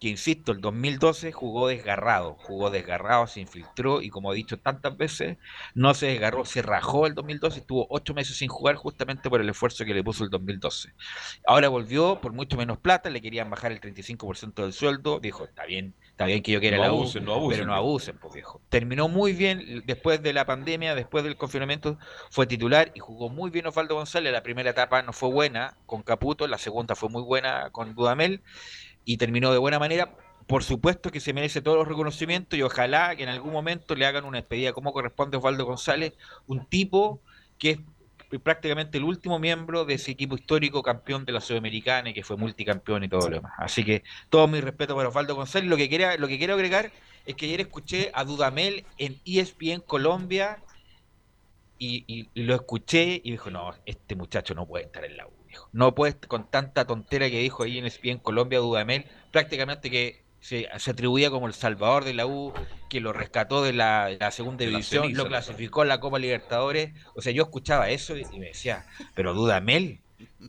que insisto, el 2012 jugó desgarrado, jugó desgarrado, se infiltró y como he dicho tantas veces, no se desgarró, se rajó el 2012, estuvo ocho meses sin jugar justamente por el esfuerzo que le puso el 2012. Ahora volvió por mucho menos plata, le querían bajar el 35% del sueldo, dijo, está bien, está bien que yo quiera la U, pero no abusen, pues viejo. Terminó muy bien después de la pandemia, después del confinamiento, fue titular y jugó muy bien Osvaldo González, la primera etapa no fue buena con Caputo, la segunda fue muy buena con Dudamel y terminó de buena manera. Por supuesto que se merece todos los reconocimientos y ojalá que en algún momento le hagan una despedida como corresponde a Osvaldo González, un tipo que es prácticamente el último miembro de ese equipo histórico campeón de la Sudamericana y que fue multicampeón y todo lo demás. Así que todo mi respeto para Osvaldo González. Lo que, quiera, lo que quiero agregar es que ayer escuché a Dudamel en ESPN Colombia y, y lo escuché y dijo, no, este muchacho no puede estar en la U. No puede, con tanta tontera que dijo ahí en en Colombia, Dudamel, prácticamente que se, atribuía como el salvador de la U, que lo rescató de la, segunda división, lo clasificó en la Copa Libertadores. O sea, yo escuchaba eso y, me decía, pero Dudamel,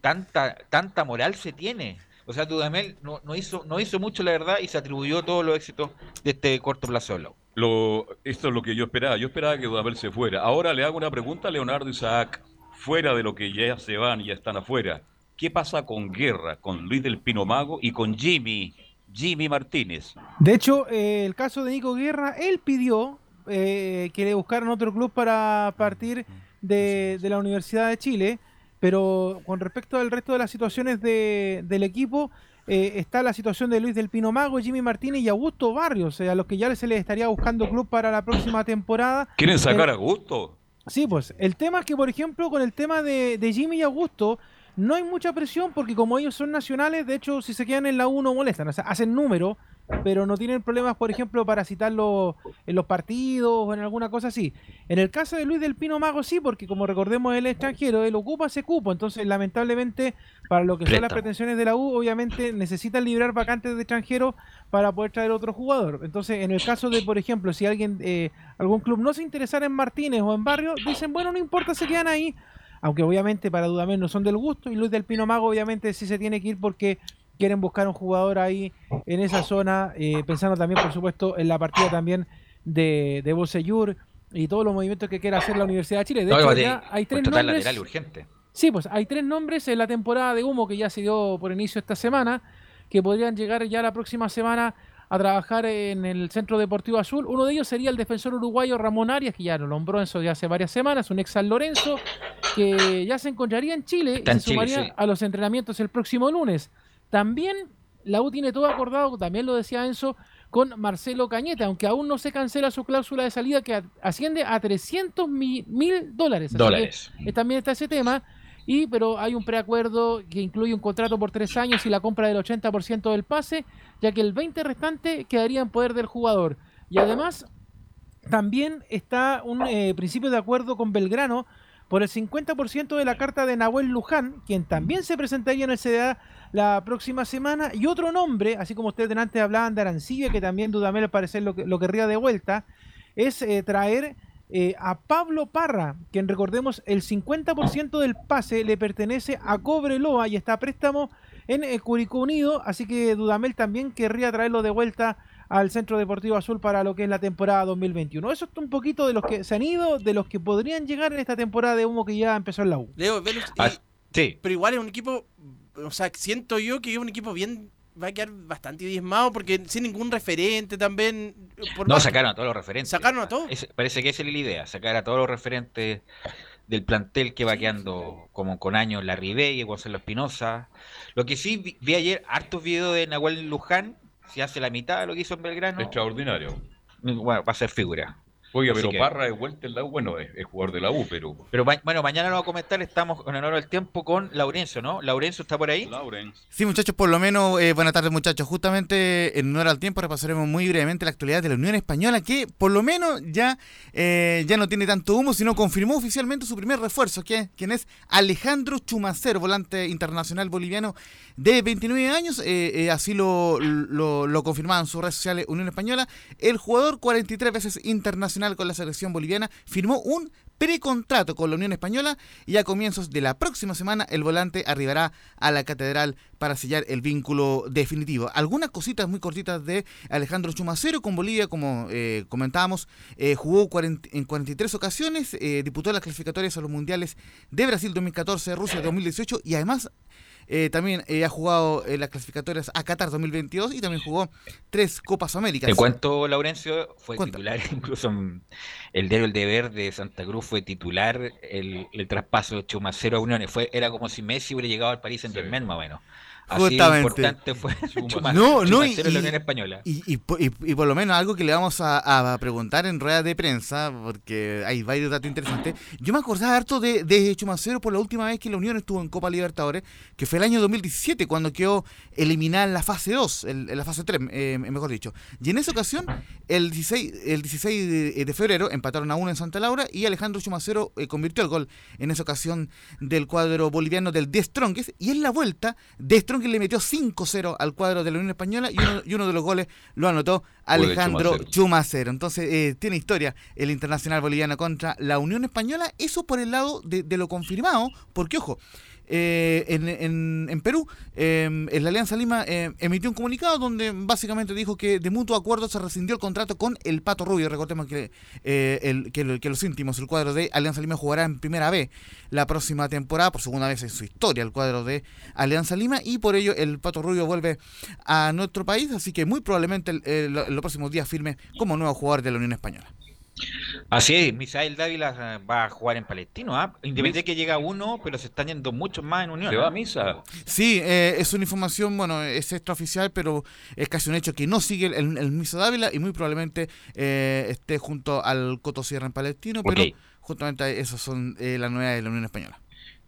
tanta, tanta moral se tiene. O sea, Dudamel no, no, hizo, no hizo mucho, la verdad, y se atribuyó todos los éxitos de este corto plazo de la U. Lo, esto es lo que yo esperaba. Yo esperaba que Dudamel se fuera. Ahora le hago una pregunta a Leonardo Isaac fuera de lo que ya se van y ya están afuera. ¿Qué pasa con Guerra, con Luis del Pino Mago y con Jimmy, Jimmy Martínez? De hecho, eh, el caso de Nico Guerra, él pidió eh, que le buscaran otro club para partir de, la Universidad de Chile, pero con respecto al resto de las situaciones del equipo, eh, está la situación de Luis del Pino Mago, Jimmy Martínez y Augusto Barrios, a los que ya se les estaría buscando club para la próxima temporada. ¿Quieren sacar a Augusto? Sí, pues el tema es que, por ejemplo, con el tema de, de Jimmy y Augusto, no hay mucha presión porque como ellos son nacionales, de hecho, si se quedan en la 1 molestan, o sea, hacen número, pero no tienen problemas, por ejemplo, para citarlo en los partidos o en alguna cosa así. En el caso de Luis del Pino Mago sí, porque como recordemos él es extranjero, él ocupa ese cupo, entonces lamentablemente para lo que son las pretensiones de la U, obviamente necesitan librar vacantes de extranjero para poder traer otro jugador. Entonces, en el caso de, por ejemplo, si alguien, eh, algún club no se interesara en Martínez o en Barrio, dicen, bueno, no importa, se quedan ahí, aunque obviamente para Dudamel no son del gusto, y Luis del Pino Mago obviamente sí se tiene que ir porque quieren buscar un jugador ahí en esa zona, eh, pensando también, por supuesto, en la partida también de, de Boseyur y todos los movimientos que quiera hacer la Universidad de Chile. De hecho, ya hay tres nombres. urgente. Sí, pues hay tres nombres en la temporada de humo que ya se dio por inicio esta semana, que podrían llegar ya la próxima semana a trabajar en el Centro Deportivo Azul. Uno de ellos sería el defensor uruguayo Ramón Arias, que ya lo nombró en eso ya hace varias semanas, un ex San Lorenzo, que ya se encontraría en Chile y se sumaría a los entrenamientos el próximo lunes. También la U tiene todo acordado, también lo decía Enzo, con Marcelo Cañete, aunque aún no se cancela su cláusula de salida que asciende a 300 mil, dólares. Dólares. también está ese tema. Y, pero hay un preacuerdo que incluye un contrato por tres años y la compra del 80% del pase, ya que el 20% restante quedaría en poder del jugador. Y además, también está un eh, principio de acuerdo con Belgrano por el 50% de la carta de Nahuel Luján, quien también se presentaría en el CDA la próxima semana, y otro nombre, así como ustedes antes hablaban de Arancibia, que también Dudamel al parecer lo, lo querría de vuelta, es eh, traer eh, a Pablo Parra, quien recordemos el 50% del pase le pertenece a Cobreloa y está a préstamo en eh, Curicó Unido, así que Dudamel también querría traerlo de vuelta al Centro Deportivo Azul para lo que es la temporada 2021. Eso es un poquito de los que se han ido, de los que podrían llegar en esta temporada de humo que ya empezó en la U. Leo, ah, sí. pero igual es un equipo, o sea, siento yo que es un equipo bien va a quedar bastante diezmado porque sin ningún referente también. no, sacaron a todos los referentes. ¿Sacaron a todos? parece que esa es la idea, sacar a todos los referentes del plantel que va quedando como con años la y Gonzalo Espinosa. Lo que sí vi, ayer hartos videos de Nahuel Luján, si hace la mitad de lo que hizo en Belgrano. Extraordinario. Bueno, va a ser figura. Oiga, pero Parra de vuelta en la U, bueno, es, jugador de la U, pero... Pero bueno, mañana lo vamos a comentar, estamos en honor del tiempo con Laurencio, ¿no? ¿Laurencio está por ahí? Laurencio. Sí, muchachos, por lo menos, eh, buenas tardes, muchachos. Justamente en honor al tiempo repasaremos muy brevemente la actualidad de la Unión Española, que por lo menos ya, eh, ya no tiene tanto humo, sino confirmó oficialmente su primer refuerzo, que, quien es Alejandro Chumacero, volante internacional boliviano de 29 años, eh, así lo, lo, lo confirmaban en sus redes sociales Unión Española. El jugador 43 veces internacional con la selección boliviana, firmó un precontrato con la Unión Española y a comienzos de la próxima semana el volante arribará a la catedral para sellar el vínculo definitivo. Algunas cositas muy cortitas de Alejandro Chumacero con Bolivia, como eh, comentábamos, eh, jugó en 43 ocasiones, eh, disputó las clasificatorias a los mundiales de Brasil 2014, Rusia 2018 y además eh, también eh, ha jugado en las clasificatorias a Qatar 2022 y también jugó tres Copas Américas. Te cuento, Laurencio, fue titular, [laughs] incluso el diario El Deber de Santa Cruz fue titular el, traspaso de Chumacero a Uniones. Fue, era como si Messi hubiera llegado al París en sí. más o menos. Justamente. importante fue [laughs] no, no, y, Española. Y, por lo menos algo que le vamos a, preguntar en rueda de prensa, porque hay varios datos interesantes. Yo me acordaba harto de, de Chumacero por la última vez que la Unión estuvo en Copa Libertadores, que fue el año 2017, cuando quedó eliminada en la fase 2, en, la fase 3, eh, mejor dicho. Y en esa ocasión, el 16, el 16 de, febrero, empataron a uno en Santa Laura y Alejandro Chumacero eh, convirtió el gol en esa ocasión del cuadro boliviano del De Strongest. Y en la vuelta, De Strongest que le metió 5-0 al cuadro de la Unión Española y uno, de los goles lo anotó Alejandro Chumacero. Entonces, eh, tiene historia el Internacional Boliviano contra la Unión Española. Eso por el lado de, de lo confirmado, porque ojo, eh, en, Perú, em, la Alianza Lima em, emitió un comunicado donde básicamente dijo que de mutuo acuerdo se rescindió el contrato con el Pato Rubio. Recordemos que, eh, el, que, los íntimos, el cuadro de Alianza Lima jugará en primera B la próxima temporada, por segunda vez en su historia, el cuadro de Alianza Lima, y por ello el Pato Rubio vuelve a nuestro país, así que muy probablemente en los próximos días firme como nuevo jugador de la Unión Española. Así es, Misael Dávila eh, va a jugar en Palestino, ¿ah? Independiente de que llega uno, pero se están yendo muchos más en Unión. ¿Se va a misa? Sí, eh, es una información, bueno, es extraoficial, pero es casi un hecho que no sigue el, Misa Dávila y muy probablemente eh, esté junto al Coto Sierra en Palestino, pero justamente esas son las novedades de la Unión Española.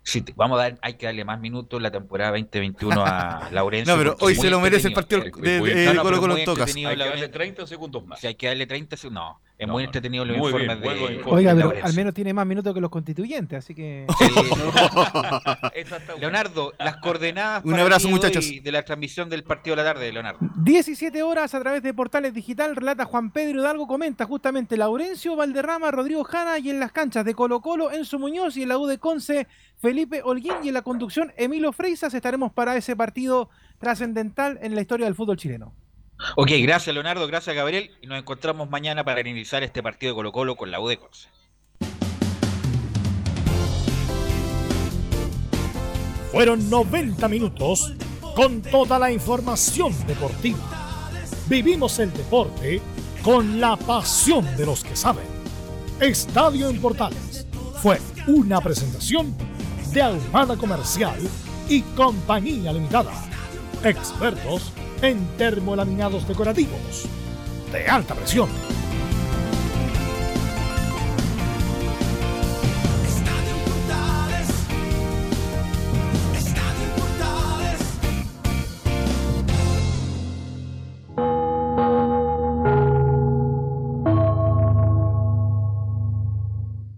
Sí, vamos a dar, hay que darle más minutos la temporada 2021 a [laughs] Laurencio. no, pero hoy se lo merece el partido de, de, Colo Colo Tocas. Hay que darle 30 segundos más. Si hay que darle 30 segundos, no. Es muy entretenido los informes de. Oiga, pero al menos tiene más minutos que los constituyentes, así que. [laughs] Leonardo, las coordenadas. Un abrazo, muchachos. De la transmisión del partido de la tarde, Leonardo. 17 horas a través de Portales Digital, relata Juan Pedro Hidalgo, comenta justamente Laurencio Valderrama, Rodrigo Jana y en las canchas de Colo Colo, Enzo Muñoz y en la U de Conce, Felipe Holguín y en la conducción Emilio Freisas. Estaremos para ese partido trascendental en la historia del fútbol chileno. Ok, gracias Leonardo, gracias Gabriel y nos encontramos mañana para iniciar este partido de Colo Colo con la U. Fueron 90 minutos con toda la información deportiva. Vivimos el deporte con la pasión de los que saben. Estadio en Portales fue una presentación de Almada Comercial y Compañía Limitada. Expertos en termolaminados decorativos de alta presión.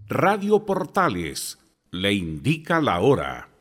Radio Portales le indica la hora.